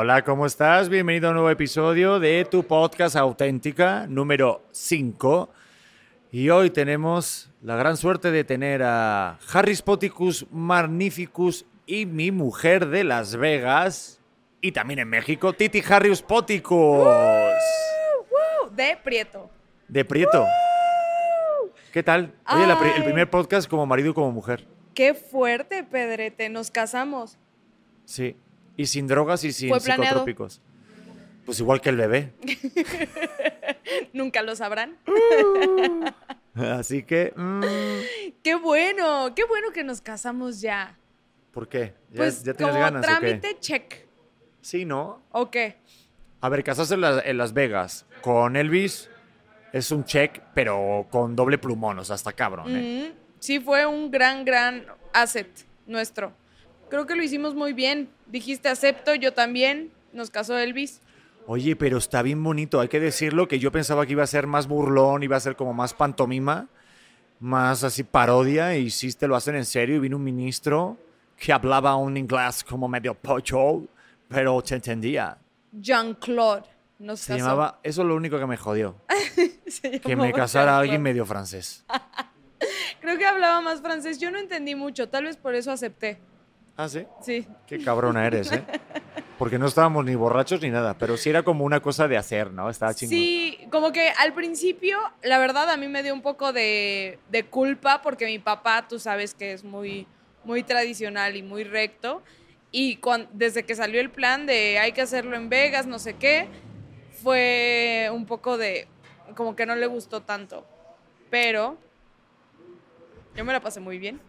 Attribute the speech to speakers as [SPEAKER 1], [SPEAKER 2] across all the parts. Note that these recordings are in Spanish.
[SPEAKER 1] Hola, ¿cómo estás? Bienvenido a un nuevo episodio de tu podcast auténtica número 5. Y hoy tenemos la gran suerte de tener a Harris Poticus Magnificus y mi mujer de Las Vegas y también en México, Titi Harris Poticus.
[SPEAKER 2] De Prieto.
[SPEAKER 1] De Prieto. ¿Qué tal? Oye, la el primer podcast como marido y como mujer.
[SPEAKER 2] Qué fuerte, Pedrete. Nos casamos.
[SPEAKER 1] Sí. Y sin drogas y sin psicotrópicos. Pues igual que el bebé.
[SPEAKER 2] Nunca lo sabrán.
[SPEAKER 1] Así que, mm,
[SPEAKER 2] Qué bueno, qué bueno que nos casamos ya.
[SPEAKER 1] ¿por qué? ¿Ya,
[SPEAKER 2] Pues
[SPEAKER 1] ya tienes
[SPEAKER 2] como
[SPEAKER 1] ganas o qué?
[SPEAKER 2] trámite, check.
[SPEAKER 1] Sí, ¿no?
[SPEAKER 2] ¿O qué?
[SPEAKER 1] A ver, casarse en, la- en Las Vegas con Elvis es un check, pero con doble plumón, o sea, hasta cabrón, ¿eh?
[SPEAKER 2] Mm, sí, fue un gran, gran asset nuestro. Creo que lo hicimos muy bien. Dijiste acepto, yo también. Nos casó Elvis.
[SPEAKER 1] Oye, pero está bien bonito, hay que decirlo, que yo pensaba que iba a ser más burlón, iba a ser como más pantomima, más así parodia, y sí te lo hacen en serio, y vino un ministro que hablaba un inglés como medio pocho, pero te entendía.
[SPEAKER 2] Jean-Claude nos
[SPEAKER 1] Se
[SPEAKER 2] casó.
[SPEAKER 1] llamaba, eso es lo único que me jodió, que me casara alguien medio francés.
[SPEAKER 2] Creo que hablaba más francés. Yo no entendí mucho. Tal vez por eso acepté.
[SPEAKER 1] Ah, sí.
[SPEAKER 2] Sí.
[SPEAKER 1] Qué cabrona eres, ¿eh? Porque no estábamos ni borrachos ni nada, pero sí era como una cosa de hacer, ¿no? Estaba chingón.
[SPEAKER 2] Sí, como que al principio, la verdad, a mí me dio un poco de, de culpa porque mi papá, tú sabes que es muy, muy tradicional y muy recto. Y cuan- desde que salió el plan de hay que hacerlo en Vegas, no sé qué, fue un poco de como que no le gustó tanto. Pero yo me la pasé muy bien.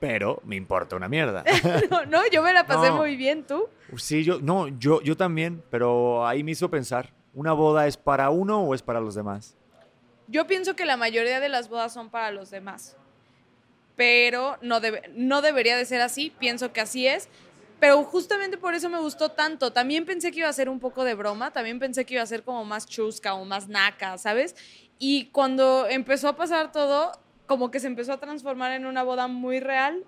[SPEAKER 1] Pero me importa una mierda.
[SPEAKER 2] No, no, yo me la pasé
[SPEAKER 1] No.
[SPEAKER 2] muy bien, tú.
[SPEAKER 1] Sí, yo, no, yo, yo también, pero ahí me hizo pensar, ¿una boda es para uno o es para los demás?
[SPEAKER 2] Yo pienso que la mayoría de las bodas son para los demás. Pero no, debe- no debería de ser así. Pienso que así es. Pero justamente por eso me gustó tanto. También pensé que iba a ser un poco de broma. También pensé que iba a ser como más chusca o más naca, ¿sabes? Y cuando empezó a pasar todo, como que se empezó a transformar en una boda muy real.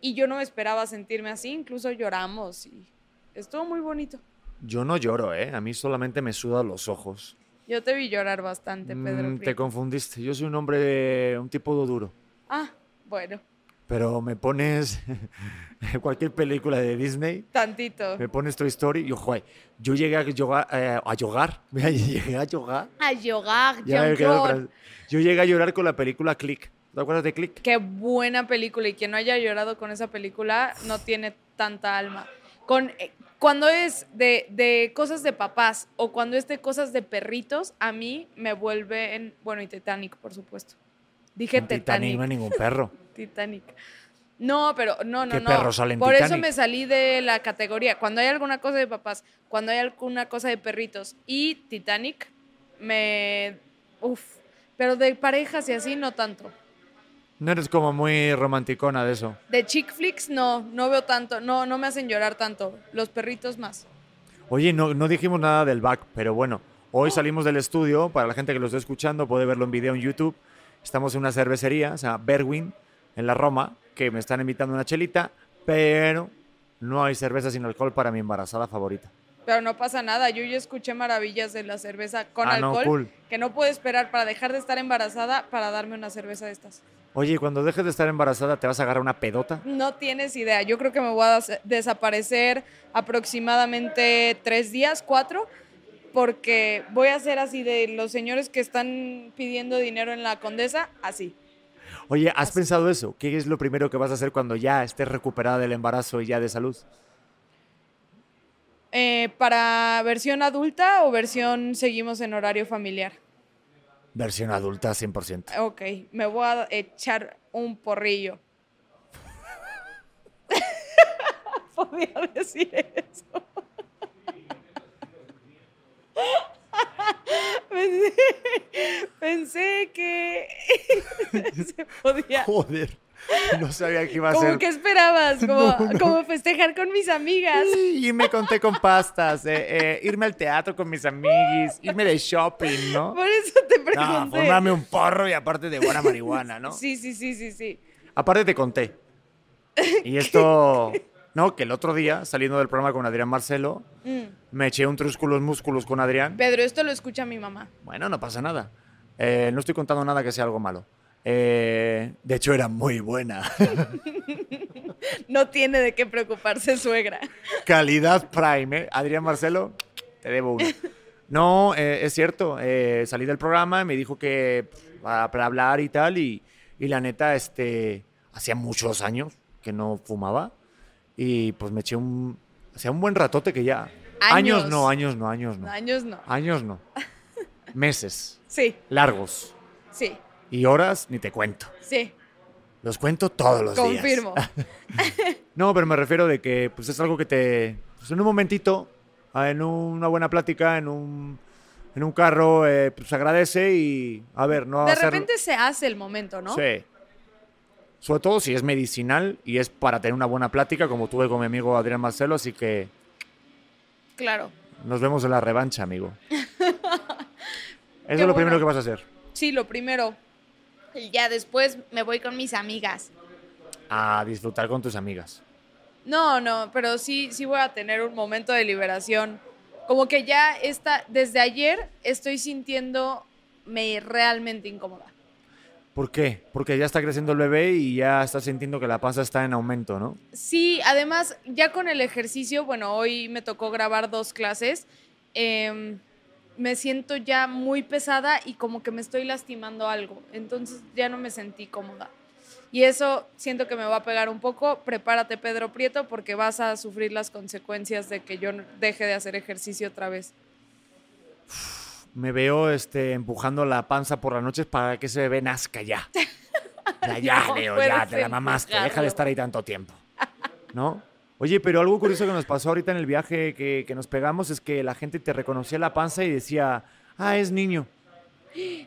[SPEAKER 2] Y yo no esperaba sentirme así. Incluso lloramos. Y estuvo muy bonito.
[SPEAKER 1] Yo no lloro, ¿eh? A mí solamente me sudan los ojos.
[SPEAKER 2] Yo te vi llorar bastante, Pedro.
[SPEAKER 1] Mm, te confundiste. Yo soy un hombre, un tipo duro.
[SPEAKER 2] Ah, bueno,
[SPEAKER 1] Pero me pones cualquier película de Disney,
[SPEAKER 2] tantito.
[SPEAKER 1] me pones Toy Story y ojo, yo llegué a llorar, eh, a llorar, llegué a llorar.
[SPEAKER 2] A llorar,
[SPEAKER 1] Ya me quedo Yo llegué a llorar con la película Click. ¿Te acuerdas de Click?
[SPEAKER 2] Qué buena película. Y quien no haya llorado con esa película no tiene tanta alma. Con, eh, cuando es de, de cosas de papás o cuando es de cosas de perritos, a mí me vuelve en. Bueno, y Titanic, por supuesto. Dije
[SPEAKER 1] En
[SPEAKER 2] Titanic.
[SPEAKER 1] no hay ningún perro.
[SPEAKER 2] Titanic. No, pero no, no,
[SPEAKER 1] ¿Qué
[SPEAKER 2] no.
[SPEAKER 1] perro sale en
[SPEAKER 2] Por eso
[SPEAKER 1] Titanic?
[SPEAKER 2] me salí de la categoría. Cuando hay alguna cosa de papás, cuando hay alguna cosa de perritos y Titanic, me. Uf. Pero de parejas y así, no tanto.
[SPEAKER 1] No eres como muy romanticona de eso.
[SPEAKER 2] De chick flicks, no, no veo tanto. No, no me hacen llorar tanto. Los perritos más.
[SPEAKER 1] Oye, no, no dijimos nada del back, pero bueno, hoy salimos del estudio. Para la gente que lo esté escuchando, puede verlo en video en YouTube. Estamos en una cervecería, o sea, Berwin, en la Roma, que me están invitando a una chelita, pero no hay cerveza sin alcohol para mi embarazada favorita.
[SPEAKER 2] Pero no pasa nada. Yo ya escuché maravillas de la cerveza con
[SPEAKER 1] Ah, no,
[SPEAKER 2] alcohol.
[SPEAKER 1] cool.
[SPEAKER 2] Que no puedo esperar para dejar de estar embarazada para darme una cerveza de estas.
[SPEAKER 1] Oye, cuando dejes de estar embarazada, ¿te vas a agarrar una pedota?
[SPEAKER 2] No tienes idea. Yo creo que me voy a des- desaparecer aproximadamente tres días, cuatro, porque voy a ser así de los señores que están pidiendo dinero en la condesa, así.
[SPEAKER 1] Oye, ¿has pensado eso? ¿Qué es lo primero que vas a hacer cuando ya estés recuperada del embarazo y ya de salud?
[SPEAKER 2] Eh, ¿Para versión adulta o versión seguimos en horario familiar?
[SPEAKER 1] Versión adulta 100%.
[SPEAKER 2] Ok, me voy a echar un porrillo. Podía decir eso. Pensé, pensé que se podía.
[SPEAKER 1] Joder, no sabía que iba a
[SPEAKER 2] ¿Cómo
[SPEAKER 1] ser...
[SPEAKER 2] que esperabas? Como,
[SPEAKER 1] No, no.
[SPEAKER 2] como festejar con mis amigas.
[SPEAKER 1] Y me conté con pastas, eh, eh, irme al teatro con mis amiguis, irme de shopping, ¿no?
[SPEAKER 2] Por eso te
[SPEAKER 1] No,
[SPEAKER 2] pregunté.
[SPEAKER 1] fumarme un porro y aparte de buena marihuana, ¿no?
[SPEAKER 2] Sí, sí, sí, sí, sí.
[SPEAKER 1] Aparte te conté. Y esto No, que el otro día, saliendo del programa con Adrián Marcelo,
[SPEAKER 2] Mm.
[SPEAKER 1] me eché un trúsculos músculos con Adrián.
[SPEAKER 2] Pedro, esto lo escucha mi mamá.
[SPEAKER 1] Bueno, no pasa nada. Eh, no estoy contando nada que sea algo malo. Eh, de hecho, era muy buena.
[SPEAKER 2] No tiene de qué preocuparse, suegra.
[SPEAKER 1] Calidad Prime, ¿eh? Adrián Marcelo, te debo uno. No, eh, es cierto. eh, salí del programa, me dijo que pff, para, para hablar y tal, y, y la neta, este, hacía muchos años que no fumaba, y pues me eché un, hacía un buen ratote que ya.
[SPEAKER 2] Años.
[SPEAKER 1] no, años no, años no.
[SPEAKER 2] Años no.
[SPEAKER 1] Años no. Meses,
[SPEAKER 2] Sí,
[SPEAKER 1] largos.
[SPEAKER 2] sí,
[SPEAKER 1] Y horas, ni te cuento.
[SPEAKER 2] sí.
[SPEAKER 1] Los cuento todos los días.
[SPEAKER 2] Confirmo.
[SPEAKER 1] No, pero me refiero de que pues es algo que te... Pues en un momentito, ah, en una buena plática, en un, en un carro, eh, pues agradece y... A ver, no
[SPEAKER 2] De repente se hace el momento, ¿no?
[SPEAKER 1] Sí. Sobre todo si es medicinal y es para tener una buena plática, como tuve con mi amigo Adrián Marcelo, así que
[SPEAKER 2] Claro.
[SPEAKER 1] nos vemos en la revancha, amigo. Eso
[SPEAKER 2] Qué
[SPEAKER 1] es lo
[SPEAKER 2] bueno.
[SPEAKER 1] primero que vas a hacer.
[SPEAKER 2] Sí, lo primero. Ya después me voy con mis amigas.
[SPEAKER 1] A disfrutar con tus amigas.
[SPEAKER 2] No, no, pero sí, sí voy a tener un momento de liberación. Como que ya está, desde ayer estoy sintiéndome realmente incómoda.
[SPEAKER 1] ¿Por qué? Porque ya está creciendo el bebé y ya estás sintiendo que la panza está en aumento, ¿no?
[SPEAKER 2] Sí, además, ya con el ejercicio, bueno, hoy me tocó grabar dos clases, em, me siento ya muy pesada y como que me estoy lastimando algo, entonces ya no me sentí cómoda. Y eso siento que me va a pegar un poco. Prepárate, Pedro Prieto, porque vas a sufrir las consecuencias de que yo deje de hacer ejercicio otra vez.
[SPEAKER 1] Me veo este, empujando la panza por las noches para que ese bebé nazca ya. Ya, ya,
[SPEAKER 2] No
[SPEAKER 1] Leo, ya, te la mamaste. Deja de estar ahí tanto tiempo. ¿No? Oye, pero algo curioso que nos pasó ahorita en el viaje que, que nos pegamos es que la gente te reconocía la panza y decía, ah, es niño.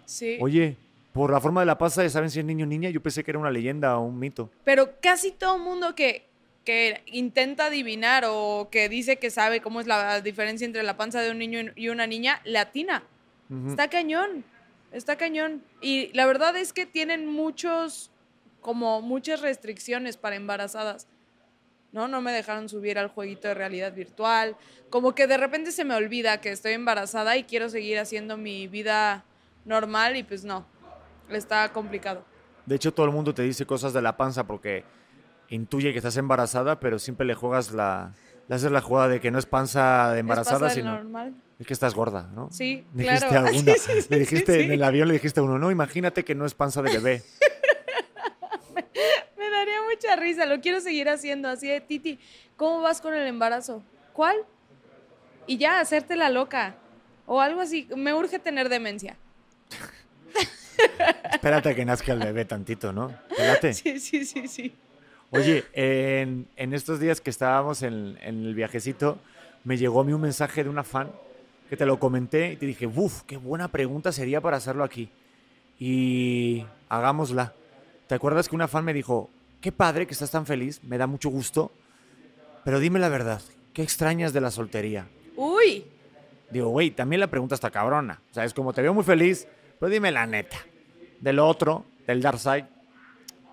[SPEAKER 2] Sí.
[SPEAKER 1] Oye, por la forma de la panza ya saben si es niño o niña. Yo pensé que era una leyenda o un mito.
[SPEAKER 2] Pero casi todo mundo que, que intenta adivinar o que dice que sabe cómo es la diferencia entre la panza de un niño y una niña, latina.
[SPEAKER 1] Ujú.
[SPEAKER 2] Está cañón, está cañón. Y la verdad es que tienen muchos, como muchas restricciones para embarazadas. ¿No? No me dejaron subir al jueguito de realidad virtual. Como que de repente se me olvida que estoy embarazada y quiero seguir haciendo mi vida normal y pues no, está complicado.
[SPEAKER 1] De hecho, todo el mundo te dice cosas de la panza porque intuye que estás embarazada, pero siempre le juegas la... Le haces la jugada de que no es panza de embarazada,
[SPEAKER 2] ¿Es
[SPEAKER 1] sino...
[SPEAKER 2] normal?
[SPEAKER 1] Es que estás gorda, ¿no?
[SPEAKER 2] Sí,
[SPEAKER 1] Dijiste
[SPEAKER 2] claro.
[SPEAKER 1] alguna.
[SPEAKER 2] Sí, sí, sí,
[SPEAKER 1] le dijiste en el avión, le dijiste a uno, no, imagínate que no es panza de bebé.
[SPEAKER 2] Mucha risa, lo quiero seguir haciendo así de Titi. ¿Cómo vas con el embarazo? ¿Cuál? Y ya, hacerte la loca. O algo así. Me urge tener demencia.
[SPEAKER 1] Espérate a que nazca el bebé tantito, ¿no? ¿Te late?
[SPEAKER 2] Sí, sí, sí, sí.
[SPEAKER 1] Oye, en, en estos días que estábamos en, en el viajecito, me llegó a mí un mensaje de una fan que te lo comenté y te dije, uff, qué buena pregunta sería para hacerlo aquí. Y hagámosla. ¿Te acuerdas que una fan me dijo, qué padre que estás tan feliz, me da mucho gusto, pero dime la verdad, ¿qué extrañas de la soltería?
[SPEAKER 2] Uy,
[SPEAKER 1] Digo, güey, también la pregunta está cabrona. O sea, es como te veo muy feliz, pero dime la neta. Del otro, del Dark Side,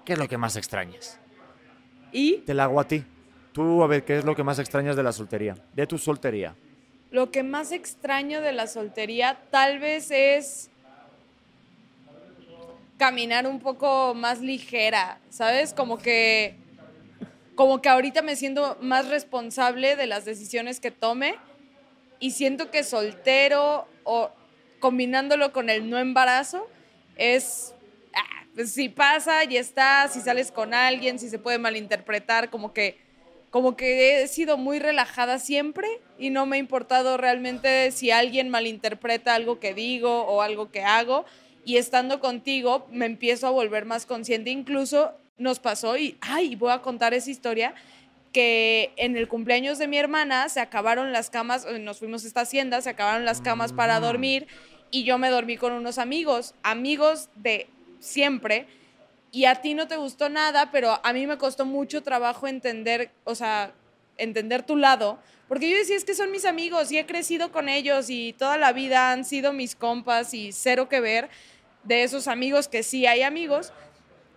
[SPEAKER 1] ¿qué es lo que más extrañas?
[SPEAKER 2] y
[SPEAKER 1] Te la hago a ti. Tú, a ver, ¿qué es lo que más extrañas de la soltería? De tu soltería.
[SPEAKER 2] lo que más extraño de la soltería tal vez es caminar un poco más ligera, ¿sabes? Como que como que ahorita me siento más responsable de las decisiones que tome y siento que soltero o combinándolo con el no embarazo es ah, pues si pasa y está, si sales con alguien, si se puede malinterpretar, como que como que he sido muy relajada siempre y no me ha importado realmente si alguien malinterpreta algo que digo o algo que hago. Y estando contigo me empiezo a volver más consciente. Incluso nos pasó, y ay, voy a contar esa historia, que en el cumpleaños de mi hermana se acabaron las camas, eh, nos fuimos a esta hacienda, se acabaron las camas para
[SPEAKER 1] Mm.
[SPEAKER 2] dormir y yo me dormí con unos amigos, amigos de siempre y a ti no te gustó nada, pero a mí me costó mucho trabajo entender, o sea, entender tu lado, porque yo decía, es que son mis amigos y he crecido con ellos y toda la vida han sido mis compas y cero que ver de esos amigos que sí hay amigos.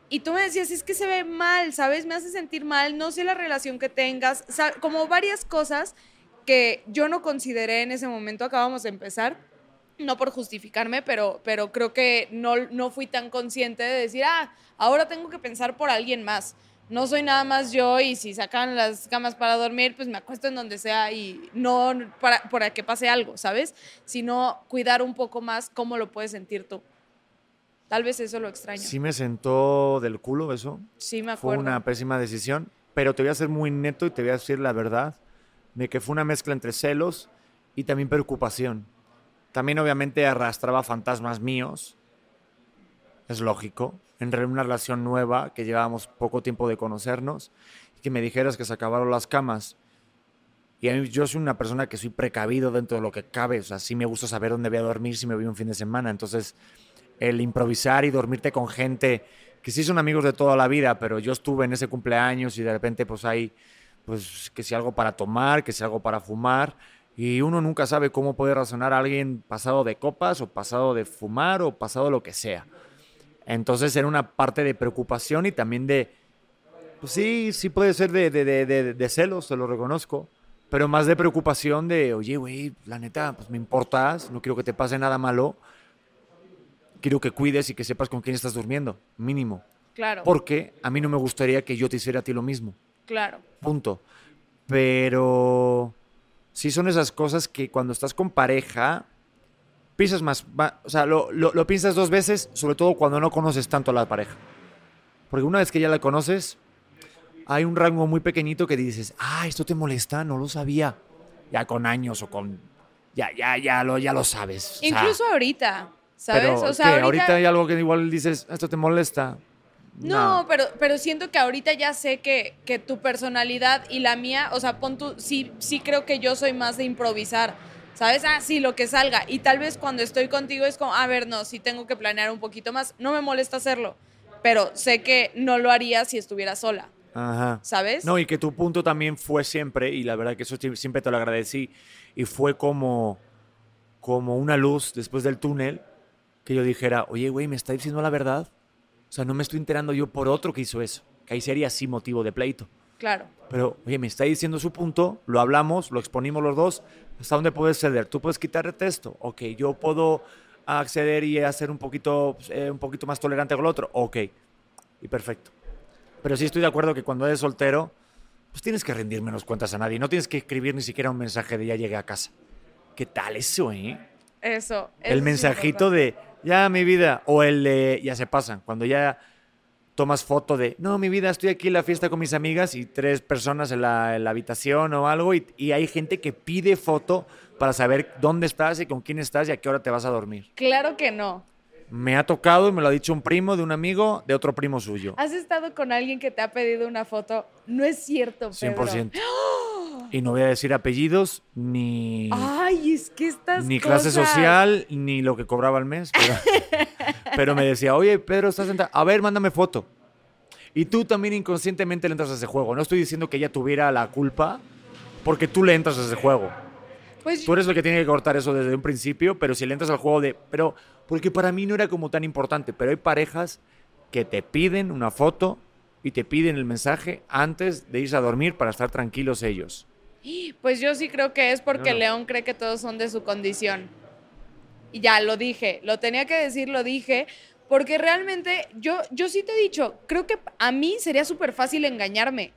[SPEAKER 2] Y tú me decías, es que se ve mal, ¿sabes? Me hace sentir mal, no sé la relación que tengas, como varias cosas que yo no consideré en ese momento, acabamos de empezar, no por justificarme, pero, pero creo que no, no fui tan consciente de decir, ah, ahora tengo que pensar por alguien más. No soy nada más yo y si sacan las camas para dormir, pues me acuesto en donde sea y no para, para que pase algo, ¿sabes? Sino cuidar un poco más cómo lo puedes sentir tú. Tal vez eso lo extraño.
[SPEAKER 1] Sí me sentó del culo eso.
[SPEAKER 2] Sí, me
[SPEAKER 1] Fue
[SPEAKER 2] acuerdo.
[SPEAKER 1] una pésima decisión, pero te voy a ser muy neto y te voy a decir la verdad, de que fue una mezcla entre celos y también preocupación. También obviamente arrastraba fantasmas míos, es lógico, en una relación nueva que llevábamos poco tiempo de conocernos y que me dijeras que se acabaron las camas. Y a mí, yo soy una persona que soy precavido dentro de lo que cabe, o sea, sí me gusta saber dónde voy a dormir si me voy un fin de semana, entonces el improvisar y dormirte con gente que sí son amigos de toda la vida, pero yo estuve en ese cumpleaños y de repente pues hay, pues que si algo para tomar, que si algo para fumar, y uno nunca sabe cómo puede razonar a alguien pasado de copas o pasado de fumar o pasado lo que sea. Entonces era una parte de preocupación y también de, pues sí, sí puede ser de, de, de, de- celos, te lo reconozco, pero más de preocupación de, oye, güey, la neta, pues me importas, no quiero que te pase nada malo, quiero que cuides y que sepas con quién estás durmiendo, mínimo.
[SPEAKER 2] Claro,
[SPEAKER 1] Porque a mí no me gustaría que yo te hiciera a ti lo mismo,
[SPEAKER 2] claro.
[SPEAKER 1] punto. Pero sí son esas cosas que cuando estás con pareja, piensas más, va- o sea, lo, lo, lo piensas dos veces, sobre todo cuando no conoces tanto a la pareja. Porque una vez que ya la conoces, hay un rango muy pequeñito que dices, ah, esto te molesta, no lo sabía. Ya con años o con... Ya, ya, ya lo, ya lo sabes. o sea,
[SPEAKER 2] Incluso ahorita, ¿sabes?
[SPEAKER 1] pero,
[SPEAKER 2] o sea,
[SPEAKER 1] ¿qué?
[SPEAKER 2] ahorita,
[SPEAKER 1] ahorita hay algo que igual dices, esto te molesta.
[SPEAKER 2] No, pero, pero siento que ahorita ya sé que, que tu personalidad y la mía, o sea, pon tú, sí, sí creo que yo soy más de improvisar, ¿sabes? Ah, sí, lo que salga. Y tal vez cuando estoy contigo es como, a ver, no, sí tengo que planear un poquito más. No me molesta hacerlo, pero sé que no lo haría si estuviera sola,
[SPEAKER 1] Ajá.
[SPEAKER 2] ¿sabes?
[SPEAKER 1] No, y que tu punto también fue siempre, y la verdad que eso siempre te lo agradecí, y fue como, como una luz después del túnel, que yo dijera, oye, güey, ¿me está diciendo la verdad? O sea, no me estoy enterando yo por otro que hizo eso, que ahí sería sí motivo de pleito.
[SPEAKER 2] Claro,
[SPEAKER 1] Pero, oye, me está diciendo su punto, lo hablamos, lo exponimos los dos, ¿hasta dónde puedes ceder? ¿Tú puedes quitarte esto? Ok, yo puedo acceder y hacer un poquito, eh, un poquito más tolerante con el otro. Ok, y perfecto. Pero sí estoy de acuerdo que cuando eres soltero, pues tienes que rendir menos cuentas a nadie. No tienes que escribir ni siquiera un mensaje de ya llegué a casa. ¿Qué tal eso, eh?
[SPEAKER 2] eso. eso
[SPEAKER 1] el mensajito
[SPEAKER 2] importante.
[SPEAKER 1] de ya mi vida o el de ya se pasan cuando ya tomas foto de no mi vida estoy aquí en la fiesta con mis amigas y tres personas en la, en la habitación o algo y, y hay gente que pide foto para saber dónde estás y con quién estás y a qué hora te vas a dormir
[SPEAKER 2] Claro que no.
[SPEAKER 1] me ha tocado y me lo ha dicho un primo de un amigo de otro primo suyo
[SPEAKER 2] ¿Has estado con alguien que te ha pedido una foto? No es cierto, Pedro.
[SPEAKER 1] 100% y no voy a decir apellidos ni
[SPEAKER 2] Ay, es que estas
[SPEAKER 1] ni clase
[SPEAKER 2] cosas-
[SPEAKER 1] social, ni lo que cobraba al mes. Pero, pero me decía, oye, Pedro, estás sentado. A ver, mándame foto. Y tú también inconscientemente le entras a ese juego. No estoy diciendo que ella tuviera la culpa, porque tú le entras a ese juego.
[SPEAKER 2] Pues
[SPEAKER 1] Tú eres el que tiene que cortar eso desde un principio, pero si le entras al juego de... Pero, porque para mí no era como tan importante, pero hay parejas que te piden una foto y te piden el mensaje antes de irse a dormir para estar tranquilos ellos.
[SPEAKER 2] Pues yo sí creo que es porque
[SPEAKER 1] No.
[SPEAKER 2] León cree que todos son de su condición. Y ya lo dije, lo tenía que decir, lo dije, porque realmente yo, yo sí te he dicho, creo que a mí sería súper fácil engañarme.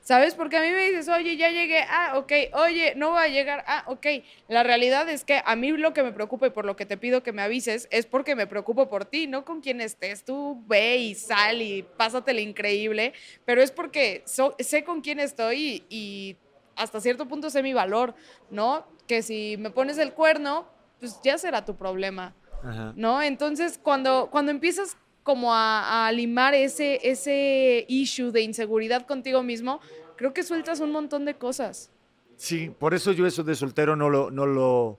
[SPEAKER 2] ¿Sabes? Porque a mí me dices, oye, ya llegué, ah, ok, oye, no voy a llegar, ah, ok. La realidad es que a mí lo que me preocupa y por lo que te pido que me avises es porque me preocupo por ti, no con quién estés. Tú ve y sal y pásatela increíble, pero es porque so- sé con quién estoy y, y hasta cierto punto sé mi valor, ¿no? Que si me pones el cuerno, pues ya será tu problema.
[SPEAKER 1] Ajá.
[SPEAKER 2] ¿no? Entonces, cuando, cuando empiezas como a, a limar ese, ese issue de inseguridad contigo mismo, creo que sueltas un montón de cosas.
[SPEAKER 1] Sí, por eso yo eso de soltero no lo, no lo,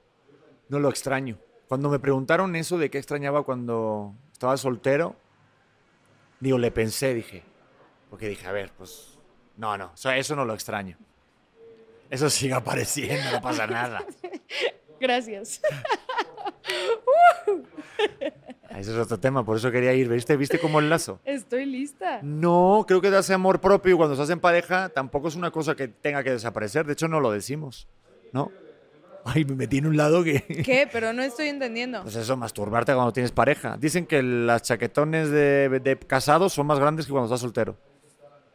[SPEAKER 1] no lo extraño. Cuando me preguntaron eso de qué extrañaba cuando estaba soltero, digo, le pensé, dije, porque dije, a ver, pues, no, no, eso, eso no lo extraño. Eso sigue apareciendo, no pasa nada.
[SPEAKER 2] Gracias.
[SPEAKER 1] Ese es otro tema, por eso quería ir. ¿Viste? ¿Viste cómo el lazo?
[SPEAKER 2] Estoy lista.
[SPEAKER 1] No, creo que darse amor propio cuando estás en pareja tampoco es una cosa que tenga que desaparecer. De hecho, no lo decimos, ¿no? Ay, me metí en un lado que...
[SPEAKER 2] ¿Qué? Pero no estoy entendiendo.
[SPEAKER 1] Pues eso, masturbarte cuando tienes pareja. Dicen que las chaquetones de, de casados son más grandes que cuando estás soltero.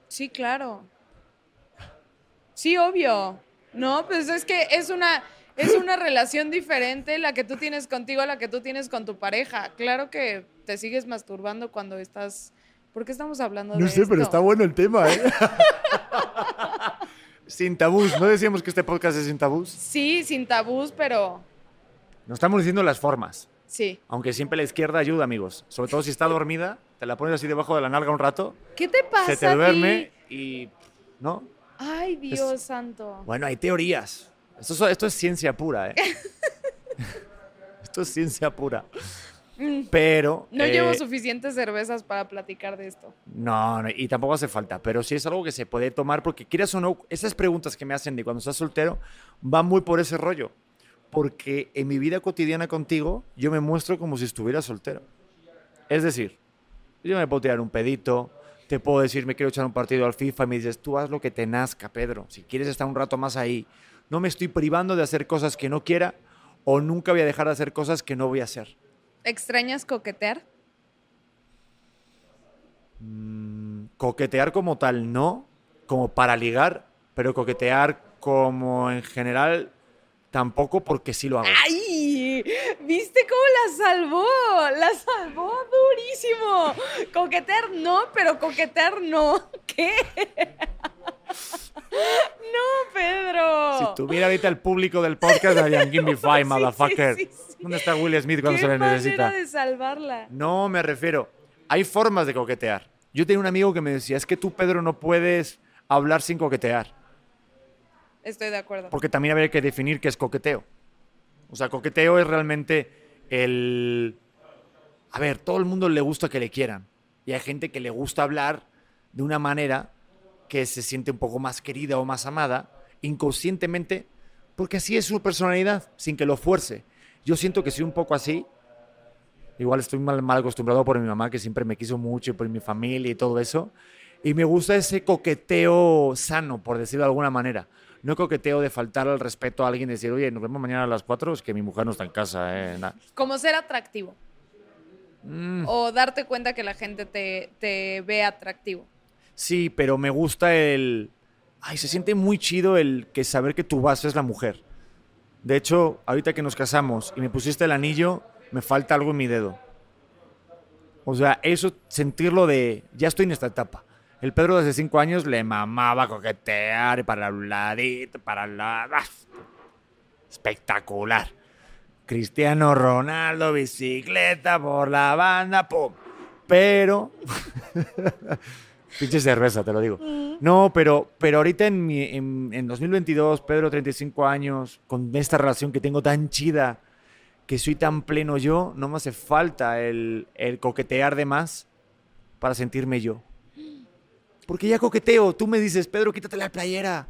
[SPEAKER 2] Sí, claro. Sí, obvio. No, pues es que es una, es una relación diferente la que tú tienes contigo a la que tú tienes con tu pareja. Claro que te sigues masturbando cuando estás... ¿Por qué estamos hablando de
[SPEAKER 1] No sé, pero
[SPEAKER 2] esto?
[SPEAKER 1] está bueno el tema, ¿eh? sin tabús. ¿No decíamos que este podcast es sin tabús?
[SPEAKER 2] Sí, sin tabús, pero
[SPEAKER 1] Nos estamos diciendo las formas.
[SPEAKER 2] sí.
[SPEAKER 1] Aunque siempre la izquierda ayuda, amigos. Sobre todo si está dormida, te la pones así debajo de la nalga un rato,
[SPEAKER 2] ¿Qué te pasa
[SPEAKER 1] se te
[SPEAKER 2] a ti?
[SPEAKER 1] duerme y... ¿No?
[SPEAKER 2] Ay, Dios santo.
[SPEAKER 1] Bueno, hay teorías. Esto, es- esto es ciencia pura, ¿eh? esto es ciencia pura. Pero...
[SPEAKER 2] Mm. No
[SPEAKER 1] eh,
[SPEAKER 2] llevo suficientes cervezas para platicar de esto.
[SPEAKER 1] No, no, y tampoco hace falta, pero sí es algo que se puede tomar porque quieras o no, esas preguntas que me hacen de cuando estás soltero van muy por ese rollo. Porque en mi vida cotidiana contigo yo me muestro como si estuviera soltero. Es decir, yo me puedo tirar un pedito, te puedo decir me quiero echar un partido al FIFA y me dices tú haz lo que te nazca, Pedro. Si quieres estar un rato más ahí, no me estoy privando de hacer cosas que no quiera o nunca voy a dejar de hacer cosas que no voy a hacer.
[SPEAKER 2] ¿Extrañas coquetear?
[SPEAKER 1] coquetear como tal no, como para ligar, pero coquetear como en general tampoco porque sí lo hago.
[SPEAKER 2] ¡Ay! ¿Viste cómo la salvó? La salvó durísimo. Coquetear no, pero coquetear no. ¿Qué? No, Pedro.
[SPEAKER 1] Si tuviera ahorita el público del podcast, dirían, give me five, motherfucker.
[SPEAKER 2] sí, sí, sí.
[SPEAKER 1] ¿Dónde está Will Smith cuando
[SPEAKER 2] ¿Qué
[SPEAKER 1] se le necesita?
[SPEAKER 2] de salvarla?
[SPEAKER 1] No, me refiero. Hay formas de coquetear. Yo tenía un amigo que me decía, es que tú, Pedro, no puedes hablar sin coquetear.
[SPEAKER 2] Estoy de acuerdo.
[SPEAKER 1] Porque también habría que definir qué es coqueteo. O sea, coqueteo es realmente el... A ver, todo el mundo le gusta que le quieran. Y hay gente que le gusta hablar de una manera que se siente un poco más querida o más amada, inconscientemente, porque así es su personalidad, sin que lo fuerce. Yo siento que soy un poco así. Igual estoy mal, mal acostumbrado por mi mamá, que siempre me quiso mucho, y por mi familia y todo eso. Y me gusta ese coqueteo sano, por decirlo de alguna manera. No coqueteo de faltar al respeto a alguien y decir, oye, nos vemos mañana a las 4, es que mi mujer no está en casa. Eh. na".
[SPEAKER 2] Como ser atractivo.
[SPEAKER 1] Mm,
[SPEAKER 2] O darte cuenta que la gente te, te ve atractivo.
[SPEAKER 1] sí, pero me gusta el... Ay, se siente muy chido el que saber que tu base es la mujer. De hecho, ahorita que nos casamos y me pusiste el anillo, me falta algo en mi dedo. O sea, eso, sentirlo de, ya estoy en esta etapa. El Pedro de hace cinco años le mamaba coquetear para un ladito, para la... ¡ah! Espectacular. Cristiano Ronaldo, bicicleta por la banda, ¡pum! Pero... Pinche cerveza, te lo digo. No, pero, pero ahorita en, mi, en, en 2022, Pedro, 35 años, con esta relación que tengo tan chida, que soy tan pleno yo, no me hace falta el, el coquetear de más para sentirme yo. Porque ya coqueteo, tú me dices, Pedro, quítate la playera.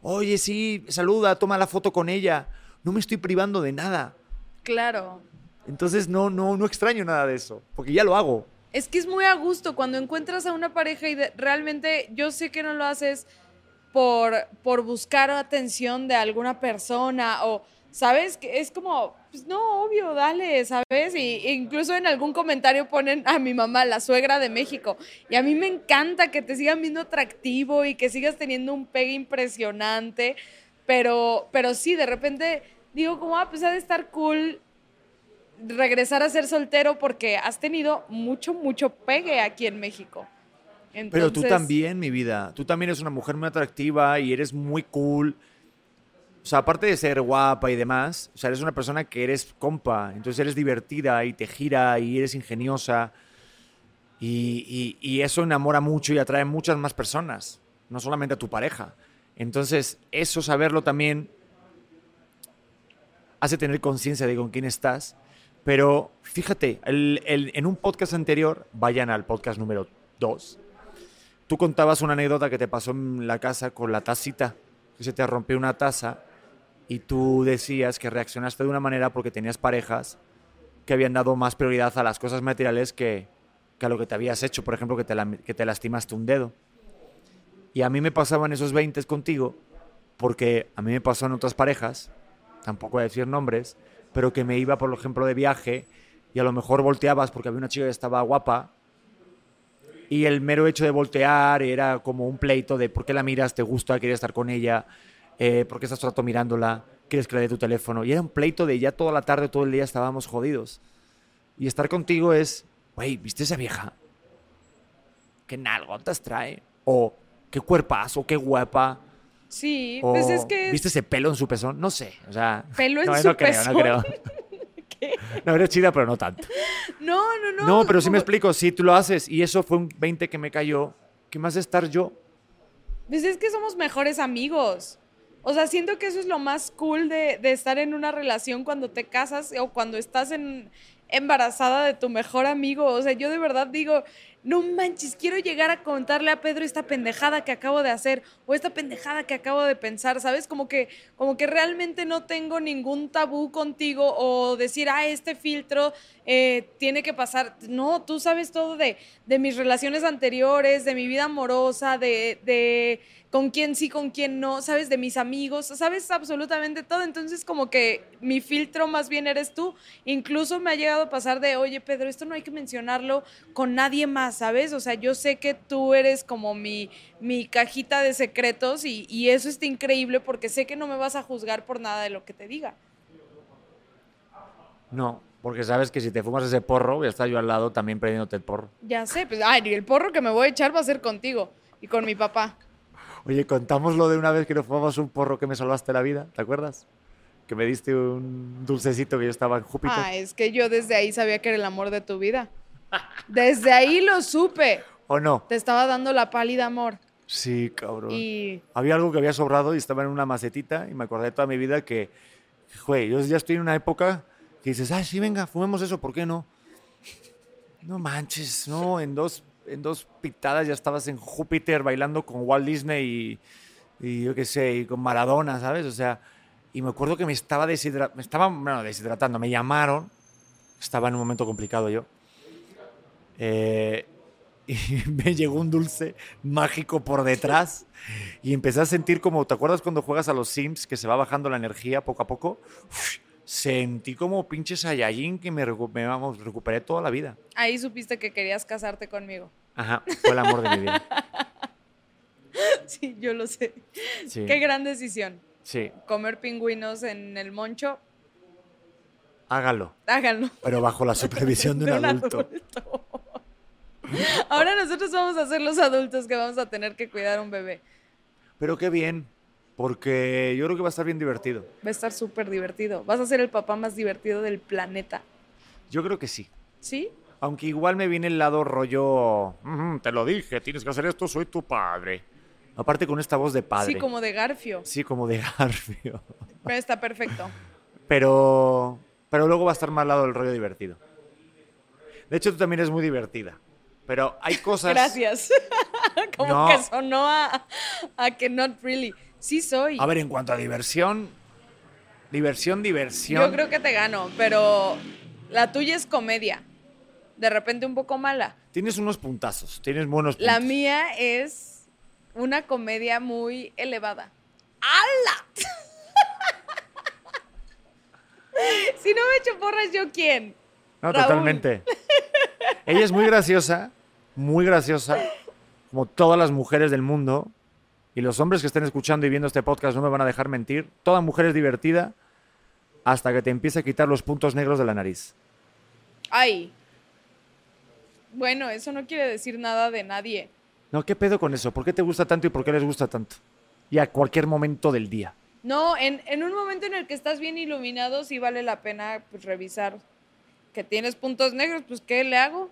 [SPEAKER 1] Oye, sí, saluda, toma la foto con ella. No me estoy privando de nada.
[SPEAKER 2] Claro.
[SPEAKER 1] Entonces no, no, no extraño nada de eso, porque ya lo hago.
[SPEAKER 2] Es que es muy a gusto cuando encuentras a una pareja y de- realmente yo sé que no lo haces por, por buscar atención de alguna persona o, ¿sabes? Que es como, pues no, obvio, dale, ¿sabes? Y incluso en algún comentario ponen a mi mamá, la suegra de México. Y a mí me encanta que te sigan viendo atractivo y que sigas teniendo un pegue impresionante. Pero, pero sí, de repente digo como, ah, pues ha de estar cool regresar a ser soltero porque has tenido mucho, mucho pegue aquí en México.
[SPEAKER 1] Pero tú
[SPEAKER 2] Entonces,
[SPEAKER 1] también, mi vida. Tú también eres una mujer muy atractiva y eres muy cool. O sea, aparte de ser guapa y demás, o sea, eres una persona que eres compa. Entonces eres divertida y te gira y eres ingeniosa. Y, y- y eso enamora mucho y atrae muchas más personas. No solamente a tu pareja. Entonces, eso saberlo también hace tener conciencia de con quién estás. Pero fíjate, el- el- en un podcast anterior, vayan al podcast número 2, tú contabas una anécdota que te pasó en la casa con la tacita, que se te rompió una taza y tú decías que reaccionaste de una manera porque tenías parejas que habían dado más prioridad a las cosas materiales que, que a lo que te habías hecho. Por ejemplo, que te, que te lastimaste un dedo. Y a mí me pasaban esos 20 contigo porque a mí me pasó en otras parejas, tampoco voy a decir nombres, pero que me iba, por ejemplo, de viaje y a lo mejor volteabas porque había una chica que estaba guapa y el mero hecho de voltear era como un pleito de por qué la miras, te gusta, quieres estar con ella, eh, por qué estás todo el rato mirándola, quieres que le dé tu teléfono. Y era un pleito de ya toda la tarde, todo el día estábamos jodidos. Y estar contigo es, güey, ¿viste esa vieja? ¿Qué nalgotas trae? O qué cuerpazo, qué guapa.
[SPEAKER 2] Sí,
[SPEAKER 1] O,
[SPEAKER 2] pues es que...
[SPEAKER 1] ¿Viste ese pelo en su pezón? No sé. O sea,
[SPEAKER 2] ¿Pelo en
[SPEAKER 1] no,
[SPEAKER 2] su
[SPEAKER 1] no creo,
[SPEAKER 2] pezón?
[SPEAKER 1] no creo.
[SPEAKER 2] ¿Qué?
[SPEAKER 1] No, eres chida, pero no tanto.
[SPEAKER 2] No, no, no.
[SPEAKER 1] No, pero sí me explico. Sí, tú lo haces. Y eso fue un 20 que me cayó. ¿Qué más de estar yo?
[SPEAKER 2] Pues es que somos mejores amigos. O sea, siento que eso es lo más cool de, de estar en una relación cuando te casas o cuando estás en, embarazada de tu mejor amigo. O sea, yo de verdad digo, no manches, quiero llegar a contarle a Pedro esta pendejada que acabo de hacer o esta pendejada que acabo de pensar, ¿sabes? Como que, como que realmente no tengo ningún tabú contigo o decir, ah, este filtro eh, tiene que pasar. No, tú sabes todo de, de mis relaciones anteriores, de mi vida amorosa, de, de con quién sí, con quién no, sabes de mis amigos, sabes absolutamente todo. Entonces, como que mi filtro más bien eres tú. Incluso me ha llegado a pasar de, oye, Pedro, esto no hay que mencionarlo con nadie más, ¿sabes? O sea, yo sé que tú eres como mi, mi cajita de secretos y, y eso está increíble porque sé que no me vas a juzgar por nada de lo que te diga.
[SPEAKER 1] No, porque sabes que si te fumas ese porro, voy a estar yo al lado también prendiéndote el porro.
[SPEAKER 2] Ya sé, pues, ay, el porro que me voy a echar va a ser contigo y con mi papá.
[SPEAKER 1] Oye, contamos lo de una vez que nos fumamos un porro que me salvaste la vida, ¿te acuerdas? Que me diste un dulcecito que yo estaba en Júpiter.
[SPEAKER 2] Ah, es que yo desde ahí sabía que era el amor de tu vida. Desde ahí lo supe.
[SPEAKER 1] ¿O no?
[SPEAKER 2] Te estaba dando la pálida amor.
[SPEAKER 1] Sí, cabrón.
[SPEAKER 2] Y
[SPEAKER 1] Había algo que había sobrado y estaba en una macetita y me acordé toda mi vida que, güey, yo ya estoy en una época que dices, ah, sí, venga, fumemos eso, ¿por qué no? No manches, no, en dos, en dos pitadas ya estabas en Júpiter bailando con Walt Disney y, y yo qué sé, y con Maradona, ¿sabes? O sea, y me acuerdo que me estaba, deshidra- me estaba bueno, deshidratando, me llamaron, estaba en un momento complicado yo, eh, y me llegó un dulce mágico por detrás y empecé a sentir como, ¿te acuerdas cuando juegas a los Sims que se va bajando la energía poco a poco? Uf, sentí como pinche Saiyajin que me, recu- me vamos, recuperé toda la vida.
[SPEAKER 2] ahí supiste que querías casarte conmigo.
[SPEAKER 1] Ajá, fue el amor de mi vida.
[SPEAKER 2] Sí, yo lo sé.
[SPEAKER 1] Sí,
[SPEAKER 2] Qué gran decisión.
[SPEAKER 1] sí,
[SPEAKER 2] Comer pingüinos en el moncho,
[SPEAKER 1] hágalo,
[SPEAKER 2] háganlo.
[SPEAKER 1] pero bajo la supervisión de un adulto.
[SPEAKER 2] adulto. Ahora nosotros vamos a ser los adultos que vamos a tener que cuidar a un bebé.
[SPEAKER 1] Pero qué bien, porque yo creo que va a estar bien divertido.
[SPEAKER 2] Va a estar súper divertido. Vas a ser el papá más divertido del planeta.
[SPEAKER 1] Yo creo que sí.
[SPEAKER 2] ¿Sí?
[SPEAKER 1] Aunque igual me viene el lado rollo, "Ujú, te lo dije, tienes que hacer esto, soy tu padre. Aparte con esta voz de padre.
[SPEAKER 2] Sí, como de Garfio.
[SPEAKER 1] Sí, como de Garfio.
[SPEAKER 2] Pero está perfecto.
[SPEAKER 1] Pero, pero luego va a estar más al lado del rollo divertido. De hecho, tú también eres muy divertida. Pero hay cosas...
[SPEAKER 2] Gracias. como
[SPEAKER 1] No.
[SPEAKER 2] que sonó a, a que not really. Sí soy.
[SPEAKER 1] A ver, en cuanto a diversión, diversión, diversión.
[SPEAKER 2] Yo creo que te gano, pero la tuya es comedia. De repente un poco mala.
[SPEAKER 1] Tienes unos puntazos, tienes buenos puntos.
[SPEAKER 2] La mía es una comedia muy elevada. ¡Hala! si no me echo porras, ¿yo quién?
[SPEAKER 1] No,
[SPEAKER 2] Raúl.
[SPEAKER 1] totalmente. Ella es muy graciosa, muy graciosa, como todas las mujeres del mundo. Y los hombres que estén escuchando y viendo este podcast no me van a dejar mentir. Toda mujer es divertida hasta que te empiece a quitar los puntos negros de la nariz.
[SPEAKER 2] Ay. Bueno, eso no quiere decir nada de nadie.
[SPEAKER 1] No, ¿qué pedo con eso? ¿Por qué te gusta tanto y por qué les gusta tanto? Y a cualquier momento del día.
[SPEAKER 2] No, en, en un momento en el que estás bien iluminado, sí vale la pena pues, revisar que tienes puntos negros, pues ¿qué le hago?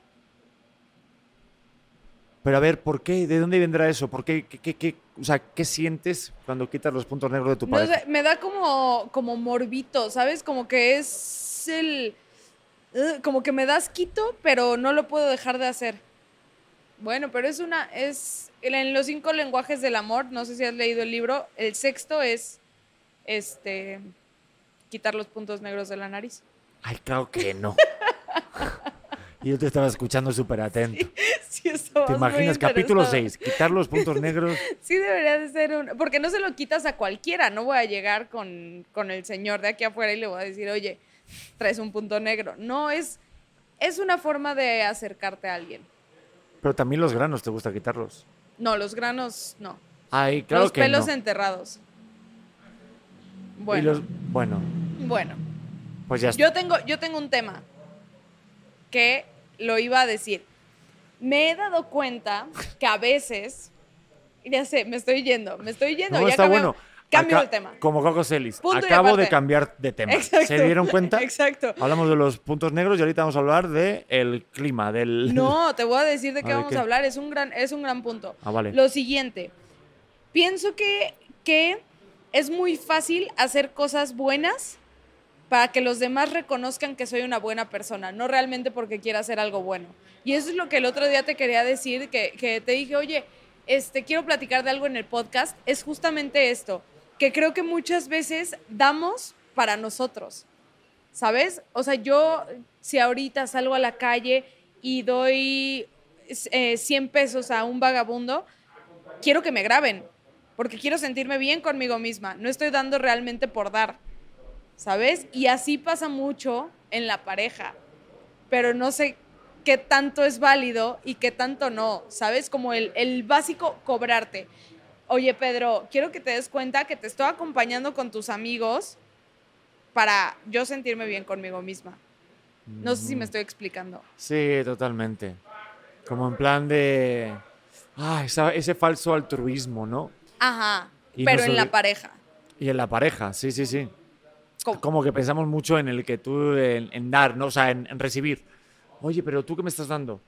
[SPEAKER 1] Pero a ver, ¿por qué? ¿De dónde vendrá eso? ¿Por qué? ¿Qué, qué- qué- o sea, ¿qué sientes cuando quitas los puntos negros de tu
[SPEAKER 2] No
[SPEAKER 1] pareja?
[SPEAKER 2] sé, me da como, como morbito, ¿sabes? Como que es el... eh, como que me das quito, pero no lo puedo dejar de hacer. Bueno, pero es una... es En los cinco lenguajes del amor, no sé si has leído el libro, el sexto es este quitar los puntos negros de la nariz.
[SPEAKER 1] Ay, claro que no. y yo te estaba escuchando súper atento.
[SPEAKER 2] Sí,
[SPEAKER 1] ¿Te imaginas? Capítulo
[SPEAKER 2] interesado.
[SPEAKER 1] 6, quitar los puntos negros.
[SPEAKER 2] Sí debería de ser un... Porque no se lo quitas a cualquiera. No voy a llegar con, con el señor de aquí afuera y le voy a decir, oye, traes un punto negro. No, es, es una forma de acercarte a alguien.
[SPEAKER 1] Pero también los granos te gusta quitarlos.
[SPEAKER 2] No, los granos no.
[SPEAKER 1] Ay, claro
[SPEAKER 2] los
[SPEAKER 1] que
[SPEAKER 2] pelos
[SPEAKER 1] no.
[SPEAKER 2] enterrados.
[SPEAKER 1] Y
[SPEAKER 2] Bueno,
[SPEAKER 1] los- bueno,
[SPEAKER 2] bueno.
[SPEAKER 1] pues ya está.
[SPEAKER 2] Yo tengo, yo tengo un tema que lo iba a decir. Me he dado cuenta que a veces, ya sé, me estoy yendo, me estoy yendo.
[SPEAKER 1] No,
[SPEAKER 2] ya
[SPEAKER 1] está
[SPEAKER 2] cambio,
[SPEAKER 1] bueno.
[SPEAKER 2] cambio
[SPEAKER 1] Acá-
[SPEAKER 2] el tema.
[SPEAKER 1] Como Coco Celis.
[SPEAKER 2] Punto y
[SPEAKER 1] Acabo de cambiar de tema.
[SPEAKER 2] Exacto.
[SPEAKER 1] ¿Se dieron cuenta?
[SPEAKER 2] Exacto.
[SPEAKER 1] Hablamos de los puntos negros y ahorita vamos a hablar del el clima, del...
[SPEAKER 2] No, te voy a decir de
[SPEAKER 1] A
[SPEAKER 2] qué
[SPEAKER 1] ver,
[SPEAKER 2] vamos
[SPEAKER 1] ¿qué?
[SPEAKER 2] a hablar. Es un gran, es un gran punto.
[SPEAKER 1] Ah, vale.
[SPEAKER 2] Lo siguiente, pienso que, que es muy fácil hacer cosas buenas para que los demás reconozcan que soy una buena persona, no realmente porque quiera hacer algo bueno. Y eso es lo que el otro día te quería decir, que, que te dije, oye, este, quiero platicar de algo en el podcast, es justamente esto, que creo que muchas veces damos para nosotros, ¿sabes? O sea, yo si ahorita salgo a la calle y doy eh, 100 pesos a un vagabundo, quiero que me graben, porque quiero sentirme bien conmigo misma. No estoy dando realmente por dar, ¿sabes? Y así pasa mucho en la pareja, pero no sé qué tanto es válido y qué tanto no, ¿sabes? Como el, el básico cobrarte. Oye, Pedro, quiero que te des cuenta que te estoy acompañando con tus amigos para yo sentirme bien conmigo misma. No sé si me estoy explicando.
[SPEAKER 1] Sí, totalmente. Como en plan de... Ah, esa- ese falso altruismo, ¿no?
[SPEAKER 2] Ajá,
[SPEAKER 1] Y
[SPEAKER 2] pero en la pareja.
[SPEAKER 1] Y en la pareja, sí, sí, sí.
[SPEAKER 2] ¿Cómo?
[SPEAKER 1] Como que pensamos mucho en el que tú, en, en dar, ¿no? O sea, en, en recibir. Oye, pero tú qué me estás dando.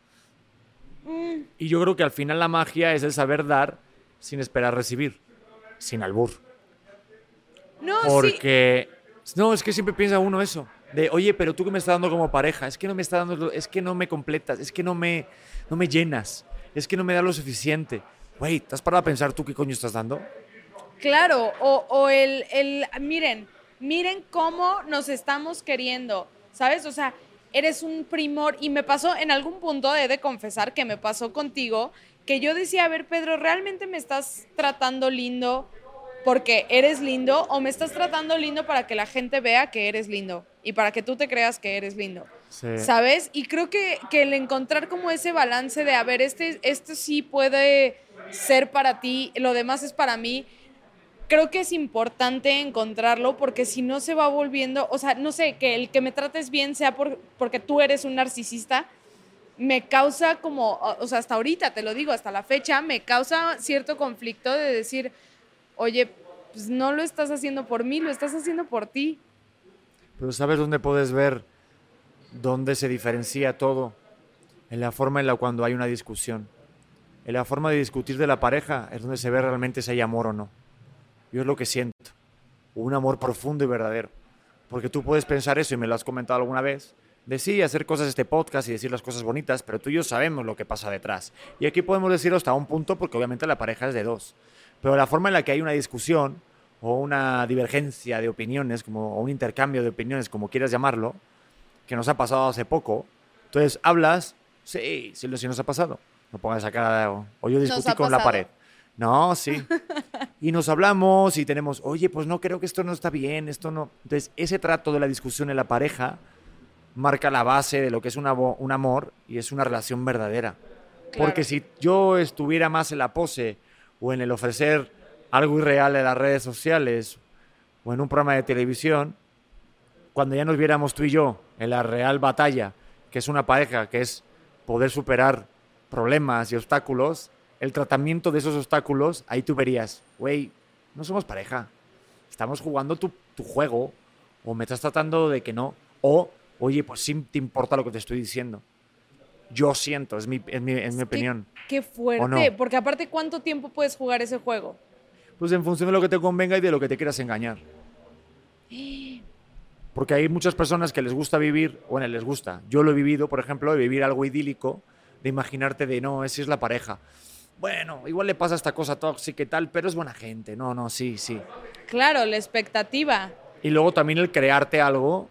[SPEAKER 2] Mm,
[SPEAKER 1] Y yo creo que al final la magia es el saber dar sin esperar recibir, sin albur.
[SPEAKER 2] No, sí.
[SPEAKER 1] Porque, no, es que siempre piensa uno eso. De, oye, pero tú que me estás dando como pareja, es que no me está dando, es que no me completas, es que no me, no me llenas, es que no me da lo suficiente. Güey, ¿te has parado a pensar tú qué coño estás dando?
[SPEAKER 2] Claro, o, o el, el, miren, miren cómo nos estamos queriendo, ¿sabes? O sea, eres un primor y me pasó, en algún punto he de confesar que me pasó contigo, que yo decía, a ver, Pedro, ¿realmente me estás tratando lindo porque eres lindo o me estás tratando lindo para que la gente vea que eres lindo y para que tú te creas que eres lindo?
[SPEAKER 1] Sí.
[SPEAKER 2] ¿Sabes? Y creo que, que el encontrar como ese balance de, a ver, este, este sí puede ser para ti, lo demás es para mí, creo que es importante encontrarlo porque si no se va volviendo, o sea, no sé, que el que me trates bien sea por, porque tú eres un narcisista, me causa como, o sea, hasta ahorita te lo digo, hasta la fecha, me causa cierto conflicto de decir, oye, pues no lo estás haciendo por mí, lo estás haciendo por ti.
[SPEAKER 1] Pero ¿sabes dónde puedes ver dónde se diferencia todo? En la forma en la cuando hay una discusión. En la forma de discutir de la pareja es donde se ve realmente si hay amor o no. Yo es lo que siento. Un amor profundo y verdadero. Porque tú puedes pensar eso y me lo has comentado alguna vez. De sí, hacer cosas este podcast y decir las cosas bonitas, pero tú y yo sabemos lo que pasa detrás. Y aquí podemos decirlo hasta un punto porque obviamente la pareja es de dos. Pero la forma en la que hay una discusión o una divergencia de opiniones, como, o un intercambio de opiniones, como quieras llamarlo, que nos ha pasado hace poco. Entonces hablas, sí, sí, sí nos ha pasado. No pongas acá, o, o yo discutí con la pared. No, sí. y nos hablamos y tenemos, oye, pues no creo que esto no está bien, esto no. Entonces, ese trato de la discusión en la pareja marca la base de lo que es una un amor y es una relación verdadera.
[SPEAKER 2] Claro.
[SPEAKER 1] Porque si yo estuviera más en la pose o en el ofrecer algo irreal en las redes sociales o en un programa de televisión, cuando ya nos viéramos tú y yo en la real batalla, que es una pareja, que es poder superar problemas y obstáculos, el tratamiento de esos obstáculos, ahí tú verías, güey, no somos pareja, estamos jugando tu, tu juego, o me estás tratando de que no, o, oye, pues sí te importa lo que te estoy diciendo. Yo siento, es mi, es mi, es mi
[SPEAKER 2] Qué-
[SPEAKER 1] opinión.
[SPEAKER 2] Qué fuerte,
[SPEAKER 1] ¿O no?
[SPEAKER 2] porque aparte, ¿cuánto tiempo puedes jugar ese juego?
[SPEAKER 1] Pues en función de lo que te convenga y de lo que te quieras engañar. Porque hay muchas personas que les gusta vivir, bueno, les gusta. Yo lo he vivido, por ejemplo, de vivir algo idílico, de imaginarte de, no, esa es la pareja. Bueno, igual le pasa esta cosa tóxica y tal, pero es buena gente. No, no, sí, sí.
[SPEAKER 2] Claro, la expectativa.
[SPEAKER 1] Y luego también el crearte algo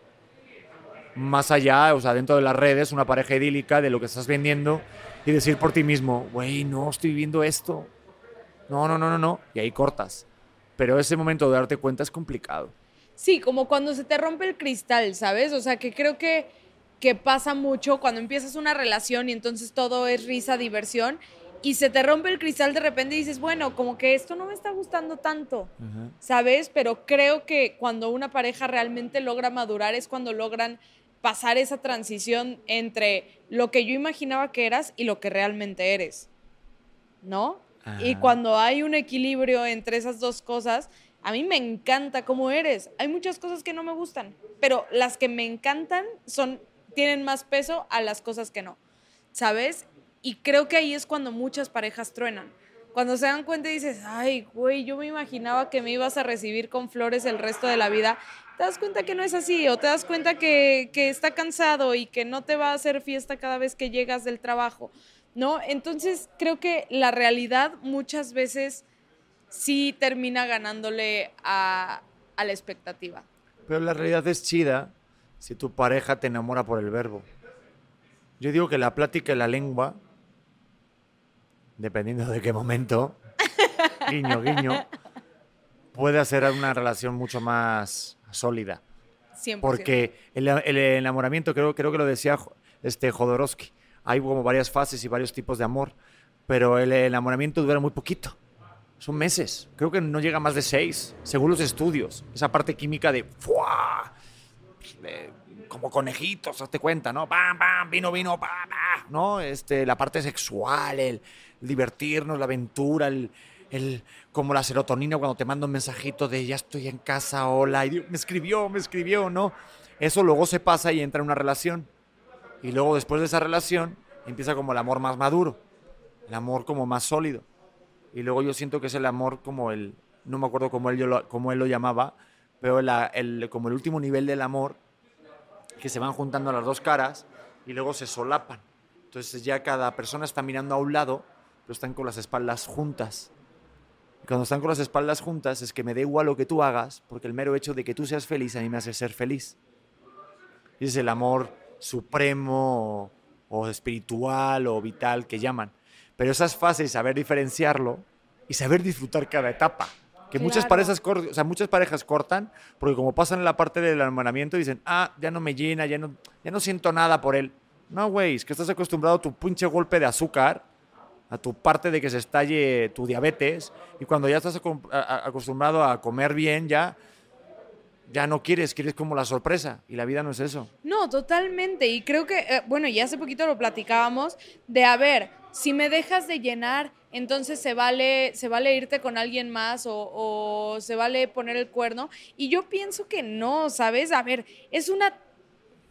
[SPEAKER 1] más allá, o sea, dentro de las redes, una pareja idílica de lo que estás vendiendo y decir por ti mismo, güey, no estoy viviendo esto. No, no, no, no, no. Y ahí cortas. Pero ese momento de darte cuenta es complicado.
[SPEAKER 2] Sí, como cuando se te rompe el cristal, ¿sabes? O sea, que creo que, que pasa mucho cuando empiezas una relación y entonces todo es risa, diversión y se te rompe el cristal de repente y dices, bueno, como que esto no me está gustando tanto, ¿sabes? Pero creo que cuando una pareja realmente logra madurar es cuando logran pasar esa transición entre lo que yo imaginaba que eras y lo que realmente eres, ¿no? Y cuando hay un equilibrio entre esas dos cosas, a mí me encanta cómo eres. Hay muchas cosas que no me gustan, pero las que me encantan son tienen más peso a las cosas que no. ¿Sabes? Y creo que ahí es cuando muchas parejas truenan. Cuando se dan cuenta y dices, ay, güey, yo me imaginaba que me ibas a recibir con flores el resto de la vida. Te das cuenta que no es así, o te das cuenta que, que está cansado y que no te va a hacer fiesta cada vez que llegas del trabajo, ¿no? Entonces creo que la realidad muchas veces sí termina ganándole a, a la expectativa.
[SPEAKER 1] Pero la realidad es chida si tu pareja te enamora por el verbo. Yo digo que la plática y la lengua dependiendo de qué momento, guiño, guiño, puede hacer una relación mucho más sólida.
[SPEAKER 2] 100%.
[SPEAKER 1] Porque el, el enamoramiento, creo, creo que lo decía este Jodorowsky, hay como varias fases y varios tipos de amor, pero el enamoramiento dura muy poquito. Son meses, creo que no llega más de seis, según los estudios. Esa parte química de, ¡fua! De como conejitos, hazte cuenta, ¿no? ¡Pam, pam! Vino, vino, pam, pam, ¿no? Este, la parte sexual, el, divertirnos, la aventura, el, el, como la serotonina cuando te mando un mensajito de ya estoy en casa, hola, y me escribió, me escribió, ¿no? Eso luego se pasa y entra en una relación. Y luego después de esa relación empieza como el amor más maduro, el amor como más sólido. Y luego yo siento que es el amor como el, no me acuerdo cómo él, lo, cómo él lo llamaba, pero el, como el último nivel del amor, que se van juntando las dos caras y luego se solapan. Entonces ya cada persona está mirando a un lado pero están con las espaldas juntas. Y cuando están con las espaldas juntas es que me da igual lo que tú hagas, porque el mero hecho de que tú seas feliz a mí me hace ser feliz. Y es el amor supremo o, espiritual o vital que llaman. Pero esas fases, saber diferenciarlo y saber disfrutar cada etapa. Que muchas, parejas, o sea, muchas parejas cortan porque como pasan en la parte del hermanamiento dicen, ah, ya no me llena, ya no, ya no siento nada por él. No, güey, es que estás acostumbrado a tu pinche golpe de azúcar a tu parte de que se estalle tu diabetes y cuando ya estás acostumbrado a comer bien, ya, ya no quieres, quieres como la sorpresa y la vida no es eso.
[SPEAKER 2] No, totalmente. Y creo que, eh, bueno, ya hace poquito lo platicábamos de, a ver, si me dejas de llenar, entonces se vale, se vale irte con alguien más o, se vale poner el cuerno. Y yo pienso que no, ¿sabes? A ver, es una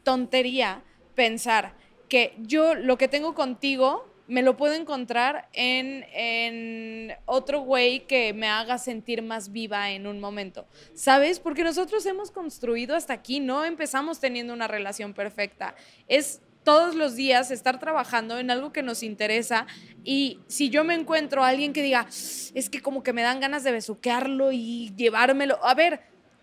[SPEAKER 2] tontería pensar que yo lo que tengo contigo me lo puedo encontrar en, otro güey que me haga sentir más viva en un momento. ¿Sabes? Porque nosotros hemos construido hasta aquí, no empezamos teniendo una relación perfecta. Es todos los días estar trabajando en algo que nos interesa y si yo me encuentro a alguien que diga, es que como que me dan ganas de besuquearlo y llevármelo, a ver,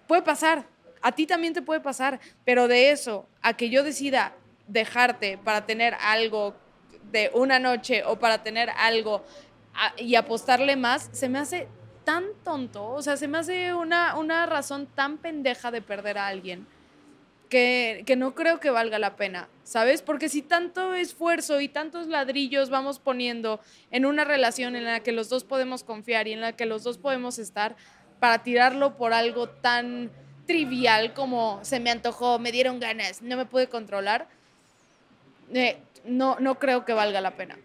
[SPEAKER 2] puede pasar, a ti también te puede pasar, pero de eso a que yo decida dejarte para tener algo de una noche o para tener algo y apostarle más, se me hace tan tonto, o sea, se me hace una, una razón tan pendeja de perder a alguien. Que, que, no creo que valga la pena, ¿sabes? Porque si tanto esfuerzo y tantos ladrillos vamos poniendo en una relación en la que los dos podemos confiar y en la que los dos podemos estar, para tirarlo por algo tan trivial como se me antojó, me dieron ganas, no me pude controlar, eh, no, no creo que valga la pena.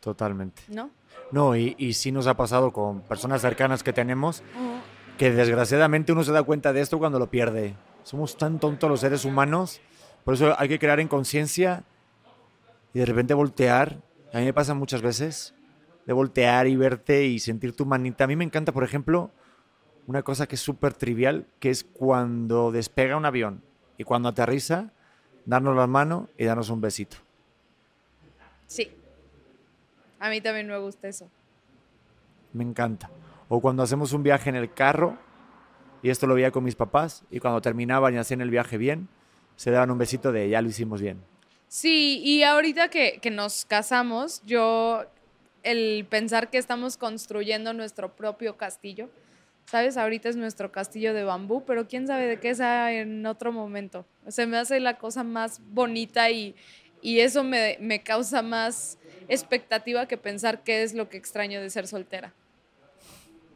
[SPEAKER 1] Totalmente.
[SPEAKER 2] ¿No?
[SPEAKER 1] No, y, y sí nos ha pasado con personas cercanas que tenemos, que desgraciadamente uno se da cuenta de esto cuando lo pierde. Somos tan tontos los seres humanos, por eso hay que crear en conciencia y de repente voltear. A mí me pasa muchas veces de voltear y verte y sentir tu manita. A mí me encanta, por ejemplo, una cosa que es súper trivial, que es cuando despega un avión y cuando aterriza, darnos las manos y darnos un besito.
[SPEAKER 2] Sí. A mí también me gusta eso.
[SPEAKER 1] Me encanta. O cuando hacemos un viaje en el carro, y esto lo veía con mis papás, y cuando terminaban y hacían el viaje bien, se daban un besito de ya lo hicimos bien.
[SPEAKER 2] Sí, y ahorita que, que nos casamos, yo, el pensar que estamos construyendo nuestro propio castillo, ¿sabes? Ahorita es nuestro castillo de bambú, pero quién sabe de qué sea en otro momento. Se me hace la cosa más bonita y, y eso me, me causa más expectativa que pensar qué es lo que extraño de ser soltera.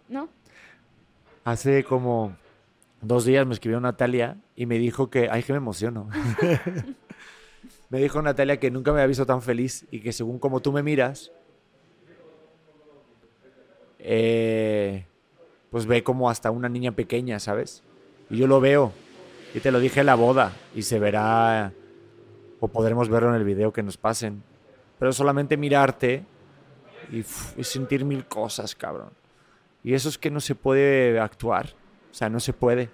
[SPEAKER 2] ¿No?
[SPEAKER 1] Hace como dos días me escribió Natalia y me dijo que, ay, que me emociono. me dijo Natalia que nunca me había visto tan feliz y que según como tú me miras, eh, pues ve como hasta una niña pequeña, ¿sabes? Y yo lo veo. Y te lo dije en la boda y se verá o podremos verlo en el video que nos pasen. Pero solamente mirarte y, y sentir mil cosas, cabrón. Y eso es que no se puede actuar. O sea, no se puede.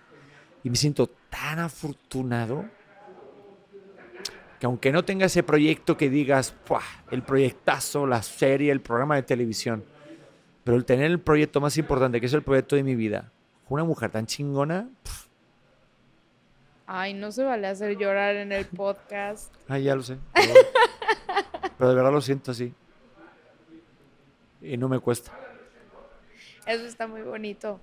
[SPEAKER 1] Y me siento tan afortunado que aunque no tenga ese proyecto que digas, "Puah, el proyectazo, la serie, el programa de televisión, pero el tener el proyecto más importante, que es el proyecto de mi vida, una mujer tan chingona,
[SPEAKER 2] Ay, no se vale hacer llorar en el podcast.
[SPEAKER 1] ay, ya lo sé. Pero, pero de verdad lo siento así. Y no me cuesta.
[SPEAKER 2] Eso está muy bonito.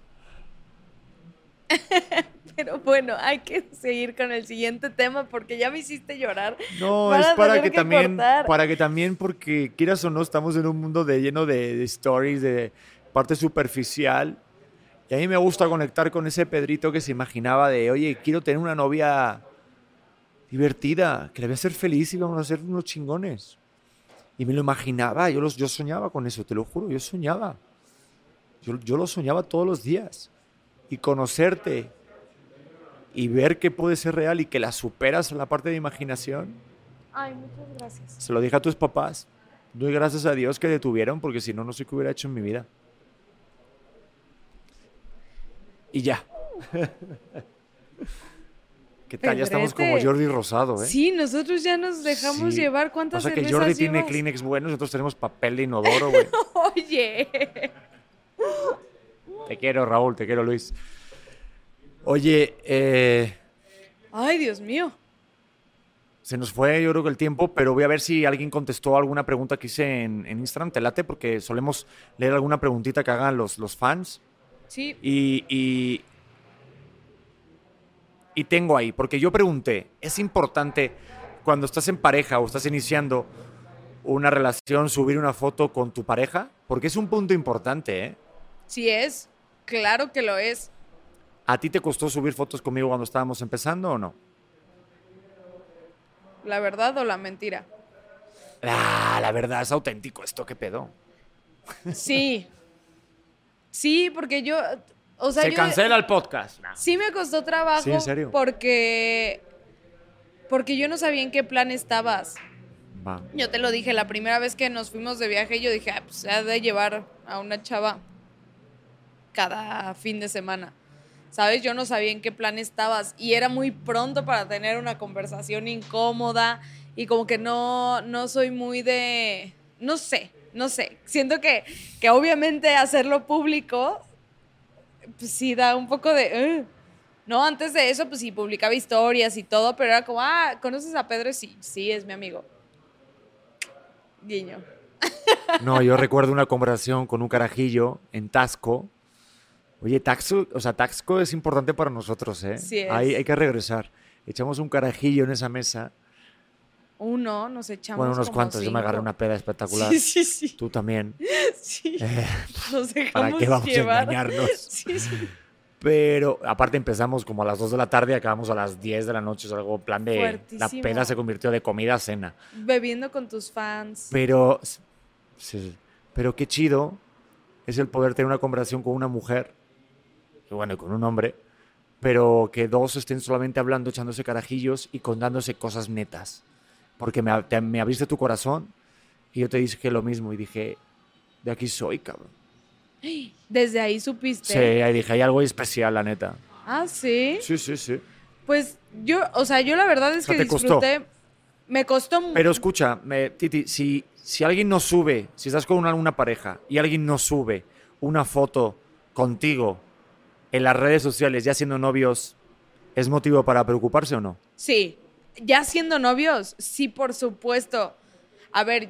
[SPEAKER 2] Pero bueno, hay que seguir con el siguiente tema porque ya me hiciste llorar.
[SPEAKER 1] No, es para que,
[SPEAKER 2] que
[SPEAKER 1] también,
[SPEAKER 2] cortar.
[SPEAKER 1] para que también, porque quieras o no, estamos en un mundo de, lleno de, de stories, de parte superficial. Y a mí me gusta conectar con ese Pedrito que se imaginaba de, oye, quiero tener una novia divertida, que le voy a hacer feliz y vamos a ser unos chingones. Y me lo imaginaba, yo, los, yo soñaba con eso, te lo juro, yo soñaba. Yo, yo lo soñaba todos los días. Y conocerte y ver que puede ser real y que la superas en la parte de imaginación.
[SPEAKER 2] Ay, muchas gracias.
[SPEAKER 1] Se lo dije a tus papás. Doy gracias a Dios que detuvieron porque si no, no sé qué hubiera hecho en mi vida. Y ya. ¿Qué tal? Ya estamos como
[SPEAKER 2] Pedrete.
[SPEAKER 1] Jordi Rosado, ¿eh?
[SPEAKER 2] Sí, nosotros ya nos dejamos
[SPEAKER 1] Sí.
[SPEAKER 2] llevar.
[SPEAKER 1] O
[SPEAKER 2] ¿Cuántas
[SPEAKER 1] sea que Jordi tiene? Kleenex buenos, nosotros tenemos papel de inodoro, güey.
[SPEAKER 2] Oye.
[SPEAKER 1] Te quiero, Raúl, te quiero, Luis. Oye, eh,
[SPEAKER 2] Ay, Dios mío.
[SPEAKER 1] se nos fue yo creo que el tiempo, pero voy a ver si alguien contestó alguna pregunta que hice en, en Instagram. Te late porque solemos leer alguna preguntita que hagan los, los fans.
[SPEAKER 2] Sí,
[SPEAKER 1] Y, y, y tengo ahí, porque yo pregunté, ¿es importante cuando estás en pareja o estás iniciando una relación subir una foto con tu pareja? Porque es un punto importante, ¿eh?
[SPEAKER 2] Sí es. Claro que lo es.
[SPEAKER 1] ¿A ti te costó subir fotos conmigo cuando estábamos empezando o no?
[SPEAKER 2] La verdad o la mentira.
[SPEAKER 1] Ah, la verdad, es auténtico esto, ¿qué pedo?
[SPEAKER 2] Sí. Sí, porque yo. O sea,
[SPEAKER 1] Se
[SPEAKER 2] yo-
[SPEAKER 1] cancela el podcast.
[SPEAKER 2] Sí me costó trabajo
[SPEAKER 1] Sí, ¿en serio?
[SPEAKER 2] porque porque yo no sabía en qué plan estabas.
[SPEAKER 1] Va.
[SPEAKER 2] Yo te lo dije la primera vez que nos fuimos de viaje, yo dije, ah, pues se ha de llevar a una chava cada fin de semana. ¿Sabes? Yo no sabía en qué plan estabas y era muy pronto para tener una conversación incómoda y como que no no soy muy de no sé, no sé. Siento que que obviamente hacerlo público pues sí da un poco de "Ugh". No, antes de eso, pues sí, publicaba historias y todo, pero era como, ah, ¿conoces a Pedro? Sí, sí, es mi amigo. Guiño.
[SPEAKER 1] No, yo recuerdo una conversación con un carajillo en Tasco. Oye, Taxco, o sea, Taxco es importante para nosotros, ¿eh?
[SPEAKER 2] Sí es.
[SPEAKER 1] Hay, hay que regresar. Echamos un carajillo en esa mesa.
[SPEAKER 2] Uno, nos echamos.
[SPEAKER 1] bueno, unos
[SPEAKER 2] como
[SPEAKER 1] cuantos. Yo me agarré una peda espectacular.
[SPEAKER 2] Sí, sí, sí.
[SPEAKER 1] Tú también.
[SPEAKER 2] sí.
[SPEAKER 1] Eh,
[SPEAKER 2] Nos
[SPEAKER 1] ¿Para
[SPEAKER 2] dejamos
[SPEAKER 1] qué vamos
[SPEAKER 2] llevar.
[SPEAKER 1] a engañarnos?
[SPEAKER 2] Sí, sí.
[SPEAKER 1] Pero aparte empezamos como a las 2 de la tarde y acabamos a las 10 de la noche. Es algo plan de... La
[SPEAKER 2] Fuertísimo.
[SPEAKER 1] peda se convirtió de comida a cena.
[SPEAKER 2] Bebiendo con tus fans.
[SPEAKER 1] Pero, sí, pero qué chido es el poder tener una conversación con una mujer, y bueno, y con un hombre, pero que dos estén solamente hablando, echándose carajillos y contándose cosas netas. Porque me, te- me abriste tu corazón y yo te dije lo mismo y dije, de aquí soy, cabrón.
[SPEAKER 2] Desde ahí supiste.
[SPEAKER 1] Sí, ahí dije, hay algo especial, la neta.
[SPEAKER 2] Ah, sí.
[SPEAKER 1] Sí, sí, sí.
[SPEAKER 2] Pues yo, o sea, yo la verdad es
[SPEAKER 1] O sea,
[SPEAKER 2] que
[SPEAKER 1] ¿te costó?
[SPEAKER 2] disfruté. Me costó mucho.
[SPEAKER 1] Pero escucha, me- Titi, si, si alguien no sube, si estás con una, una pareja y alguien no sube una foto contigo en las redes sociales ya siendo novios, ¿es motivo para preocuparse o no?
[SPEAKER 2] Sí, ya siendo novios, sí, por supuesto. A ver,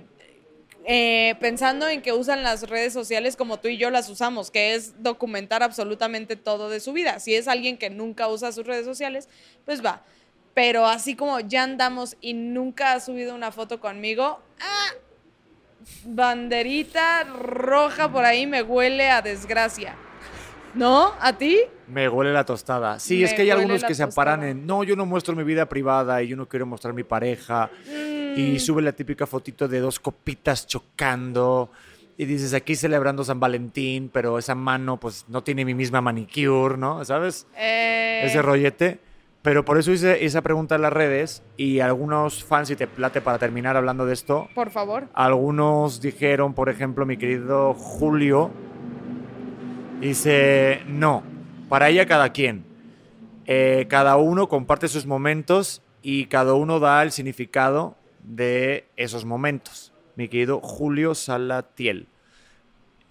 [SPEAKER 2] eh, pensando en que usan las redes sociales como tú y yo las usamos, que es documentar absolutamente todo de su vida. Si es alguien que nunca usa sus redes sociales, pues va. Pero así como ya andamos y nunca ha subido una foto conmigo, ¡ah! banderita roja por ahí me huele a desgracia. ¿No? ¿A ti?
[SPEAKER 1] Me huele la tostada. Sí, es que hay algunos que se amparan en, no, yo no muestro mi vida privada y yo no quiero mostrar mi pareja.
[SPEAKER 2] Mm.
[SPEAKER 1] Y sube la típica fotito de dos copitas chocando. Y dices, aquí celebrando San Valentín, pero esa mano pues no tiene mi misma manicure, ¿no? ¿Sabes?
[SPEAKER 2] Eh,
[SPEAKER 1] Ese rollete. Pero por eso hice esa pregunta en las redes y algunos fans, y te plate para terminar hablando de esto,
[SPEAKER 2] por favor.
[SPEAKER 1] algunos dijeron, por ejemplo, mi querido Julio, dice, no, para ella cada quien. Eh, cada uno comparte sus momentos y cada uno da el significado de esos momentos. Mi querido Julio Salatiel.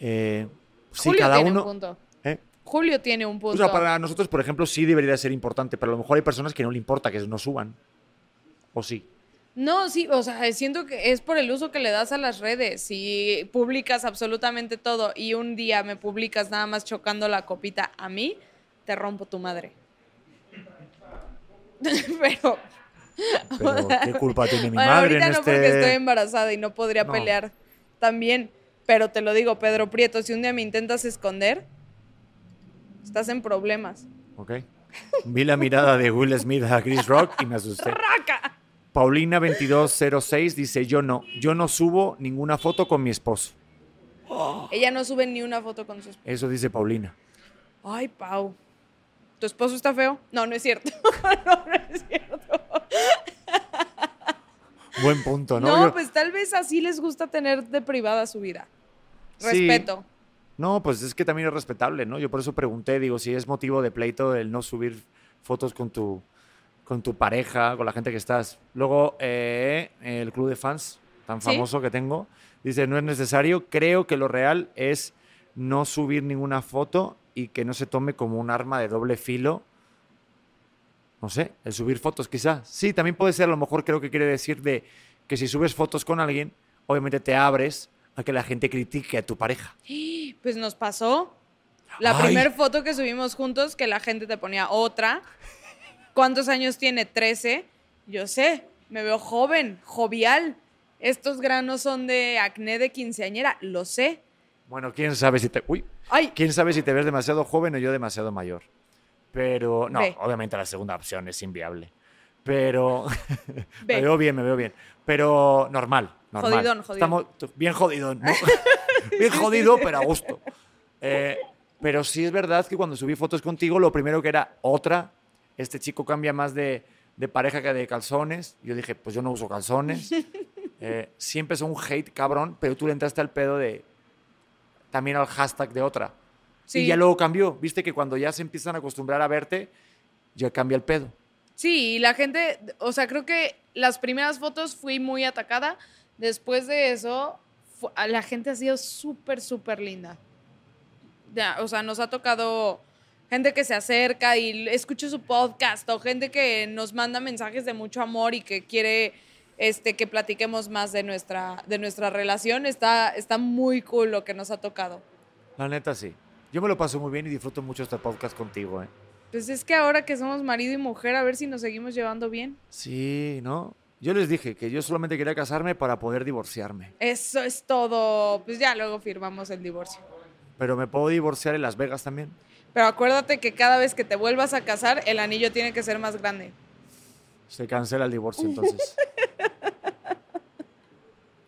[SPEAKER 1] Eh, sí,
[SPEAKER 2] Julio
[SPEAKER 1] cada
[SPEAKER 2] tiene
[SPEAKER 1] uno...
[SPEAKER 2] un punto.
[SPEAKER 1] ¿eh?
[SPEAKER 2] Julio tiene un
[SPEAKER 1] O
[SPEAKER 2] punto.
[SPEAKER 1] sea, para nosotros, por ejemplo, sí debería ser importante, pero a lo mejor hay personas que no le importa que no suban. ¿O sí?
[SPEAKER 2] No, sí, o sea, siento que es por el uso que le das a las redes. Si publicas absolutamente todo y un día me publicas nada más chocando la copita a mí, te rompo tu madre. Pero,
[SPEAKER 1] Pero ¿qué culpa tiene mi
[SPEAKER 2] bueno,
[SPEAKER 1] madre
[SPEAKER 2] ahorita
[SPEAKER 1] en
[SPEAKER 2] no
[SPEAKER 1] este...?
[SPEAKER 2] porque estoy embarazada y no podría
[SPEAKER 1] No.
[SPEAKER 2] pelear también. Pero te lo digo, Pedro Prieto, si un día me intentas esconder, estás en problemas.
[SPEAKER 1] Ok. Vi la mirada de Will Smith a Chris Rock y me asusté.
[SPEAKER 2] ¡Raca!
[SPEAKER 1] Paulina2206 dice, yo no, yo no subo ninguna foto con mi esposo.
[SPEAKER 2] Ella no sube ni una foto con su esposo.
[SPEAKER 1] Eso dice Paulina.
[SPEAKER 2] Ay, Pau. ¿Tu esposo está feo? No, no es cierto. no, no es cierto.
[SPEAKER 1] Buen punto, ¿no?
[SPEAKER 2] No,
[SPEAKER 1] Yo-
[SPEAKER 2] pues tal vez así les gusta tener de privada su vida.
[SPEAKER 1] Sí.
[SPEAKER 2] Respeto.
[SPEAKER 1] No, pues es que también es respetable, ¿no? Yo por eso pregunté, digo, si es motivo de pleito el no subir fotos con tu, con tu pareja, con la gente que estás. Luego, eh, el club de fans, tan
[SPEAKER 2] ¿Sí?
[SPEAKER 1] famoso que tengo, dice, no es necesario, creo que lo real es no subir ninguna foto y que no se tome como un arma de doble filo. No sé, el subir fotos quizá. Sí, también puede ser, a lo mejor creo que quiere decir de que si subes fotos con alguien, obviamente te abres a que la gente critique a tu pareja.
[SPEAKER 2] Pues nos pasó. La primera foto que subimos juntos, que la gente te ponía otra. ¿Cuántos años tiene? 13. Yo sé, me veo joven, jovial. Estos granos son de acné de quinceañera, lo sé.
[SPEAKER 1] Bueno, quién sabe si te. Uy,
[SPEAKER 2] Ay,
[SPEAKER 1] quién sabe si te ves demasiado joven o yo demasiado mayor. Pero no,
[SPEAKER 2] Ve.
[SPEAKER 1] obviamente la segunda opción es inviable. Pero me veo bien, me veo bien. Pero normal, normal.
[SPEAKER 2] Jodidón, jodidón.
[SPEAKER 1] Estamos bien jodidón, ¿no? bien jodido, pero a gusto. Eh, pero sí es verdad que cuando subí fotos contigo, lo primero que era otra, este chico cambia más de, de pareja que de calzones. Yo dije, pues yo no uso calzones. Eh, sí empezó un hate cabrón, pero tú le entraste al pedo de también al hashtag de otra.
[SPEAKER 2] sí.
[SPEAKER 1] Y ya luego cambió. Viste que cuando ya se empiezan a acostumbrar a verte, ya cambia el pedo.
[SPEAKER 2] Sí, y la gente, o sea, creo que las primeras fotos fui muy atacada. Después de eso, la gente ha sido súper, súper linda. Ya, o sea, nos ha tocado gente que se acerca y escucha su podcast o gente que nos manda mensajes de mucho amor y que quiere este, que platiquemos más de nuestra, de nuestra relación. Está, está muy cool lo que nos ha tocado.
[SPEAKER 1] La neta, sí. Yo me lo paso muy bien y disfruto mucho este podcast contigo, ¿eh?
[SPEAKER 2] Pues es que ahora que somos marido y mujer, a ver si nos seguimos llevando bien.
[SPEAKER 1] Sí, ¿no? Yo les dije que yo solamente quería casarme para poder divorciarme.
[SPEAKER 2] Eso es todo. Pues ya luego firmamos el divorcio.
[SPEAKER 1] Pero me puedo divorciar en Las Vegas también.
[SPEAKER 2] Pero acuérdate que cada vez que te vuelvas a casar, el anillo tiene que ser más grande.
[SPEAKER 1] Se cancela el divorcio entonces.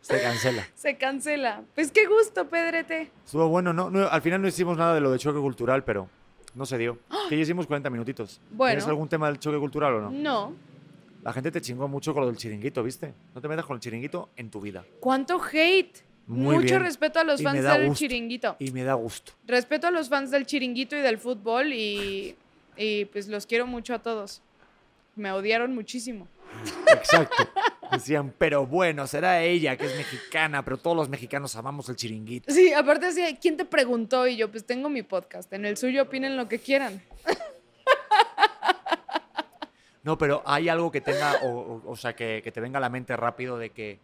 [SPEAKER 1] Se cancela.
[SPEAKER 2] Se cancela. Pues qué gusto, Pedrete.
[SPEAKER 1] Estuvo bueno, ¿no? No, Al final no hicimos nada de lo de choque cultural, pero no se dio. Que ya hicimos 40 minutitos.
[SPEAKER 2] Bueno.
[SPEAKER 1] ¿Tienes algún tema del choque cultural o no?
[SPEAKER 2] No.
[SPEAKER 1] La gente te chingó mucho con lo del chiringuito, ¿viste? No te metas con el chiringuito en tu vida.
[SPEAKER 2] ¿Cuánto hate?
[SPEAKER 1] Muy
[SPEAKER 2] Mucho
[SPEAKER 1] bien.
[SPEAKER 2] respeto a los
[SPEAKER 1] Y
[SPEAKER 2] fans del
[SPEAKER 1] gusto.
[SPEAKER 2] chiringuito.
[SPEAKER 1] Y me da gusto.
[SPEAKER 2] Respeto a los fans del chiringuito y del fútbol y, y pues los quiero mucho a todos. Me odiaron muchísimo.
[SPEAKER 1] Exacto. Decían, pero bueno, será ella que es mexicana, pero todos los mexicanos amamos el chiringuito.
[SPEAKER 2] Sí, aparte decía, ¿quién te preguntó? Y yo, pues tengo mi podcast. En el suyo opinen lo que quieran.
[SPEAKER 1] No, pero hay algo que tenga, o, o- o sea, que, que te venga a la mente rápido de que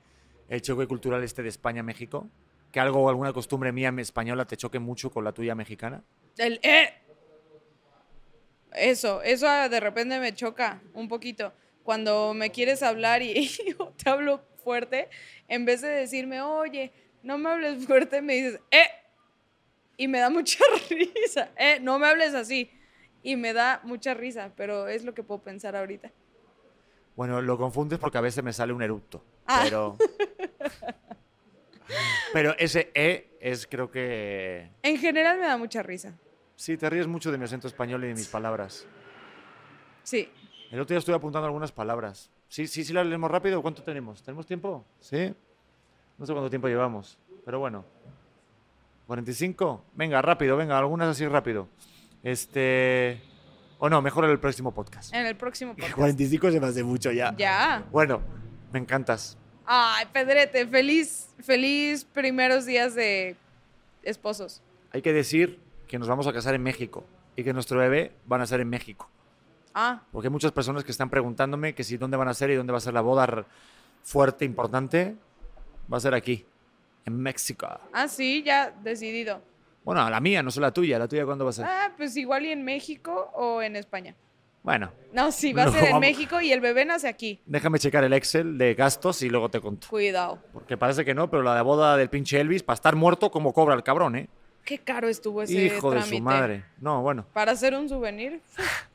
[SPEAKER 1] el choque cultural este de España a México, que algo, alguna costumbre mía española te choque mucho con la tuya mexicana.
[SPEAKER 2] El eh. Eso, eso de repente me choca un poquito. Cuando me quieres hablar y, yo te hablo fuerte, en vez de decirme, oye, no me hables fuerte, me dices, eh. Y me da mucha risa. Eh, no me hables así. Y me da mucha risa, pero es lo que puedo pensar ahorita.
[SPEAKER 1] Bueno, lo confundes porque a veces me sale un eructo,
[SPEAKER 2] Ah.
[SPEAKER 1] pero... pero ese E es creo que...
[SPEAKER 2] En general me da mucha risa.
[SPEAKER 1] Sí, te ríes mucho de mi acento español y de mis palabras.
[SPEAKER 2] Sí.
[SPEAKER 1] El otro día estuve apuntando algunas palabras. Sí, sí, sí las leemos rápido. ¿Cuánto tenemos? ¿Tenemos tiempo? Sí. No sé cuánto tiempo llevamos, pero bueno. ¿45? Venga, rápido, venga, algunas así rápido. Este... O no, mejor el próximo podcast.
[SPEAKER 2] En el próximo podcast.
[SPEAKER 1] 45 se me hace mucho ya.
[SPEAKER 2] Ya.
[SPEAKER 1] Bueno, me encantas.
[SPEAKER 2] Ay, Pedrete, feliz, feliz primeros días de esposos.
[SPEAKER 1] Hay que decir que nos vamos a casar en México y que nuestro bebé van a ser en México.
[SPEAKER 2] Ah,
[SPEAKER 1] Porque hay muchas personas que están preguntándome que si dónde van a ser y dónde va a ser la boda fuerte, importante. Va a ser aquí, en México.
[SPEAKER 2] ah, sí, ya decidido.
[SPEAKER 1] Bueno, la mía, no solo la tuya. ¿La tuya cuándo va a ser?
[SPEAKER 2] Ah, pues igual y en México o en España.
[SPEAKER 1] Bueno,
[SPEAKER 2] No, sí, va a
[SPEAKER 1] No,
[SPEAKER 2] ser en
[SPEAKER 1] vamos.
[SPEAKER 2] México y el bebé nace aquí.
[SPEAKER 1] déjame checar el Excel de gastos y luego te conto.
[SPEAKER 2] Cuidado.
[SPEAKER 1] Porque parece que no, pero la de boda del pinche Elvis, para estar muerto, como cobra el cabrón, ¿eh?
[SPEAKER 2] Qué caro estuvo ese
[SPEAKER 1] Hijo de su madre. No, bueno.
[SPEAKER 2] Para hacer un souvenir.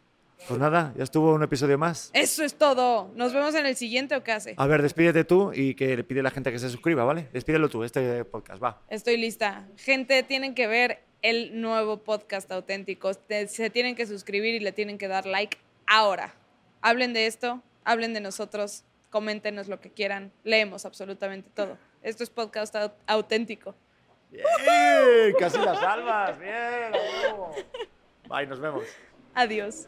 [SPEAKER 1] Pues nada, ya estuvo un episodio más.
[SPEAKER 2] Eso es todo. Nos vemos en el siguiente o qué hace.
[SPEAKER 1] A ver, despídete tú y que le pide a la gente que se suscriba, ¿vale? Despídelo tú, este podcast, va.
[SPEAKER 2] Estoy lista. Gente, tienen que ver el nuevo podcast auténtico. Se tienen que suscribir y le tienen que dar like ahora. Hablen de esto, hablen de nosotros, coméntenos lo que quieran. Leemos absolutamente todo. Esto es podcast au- auténtico.
[SPEAKER 1] Bien, casi las salvas, bien. Bye, nos vemos.
[SPEAKER 2] Adiós.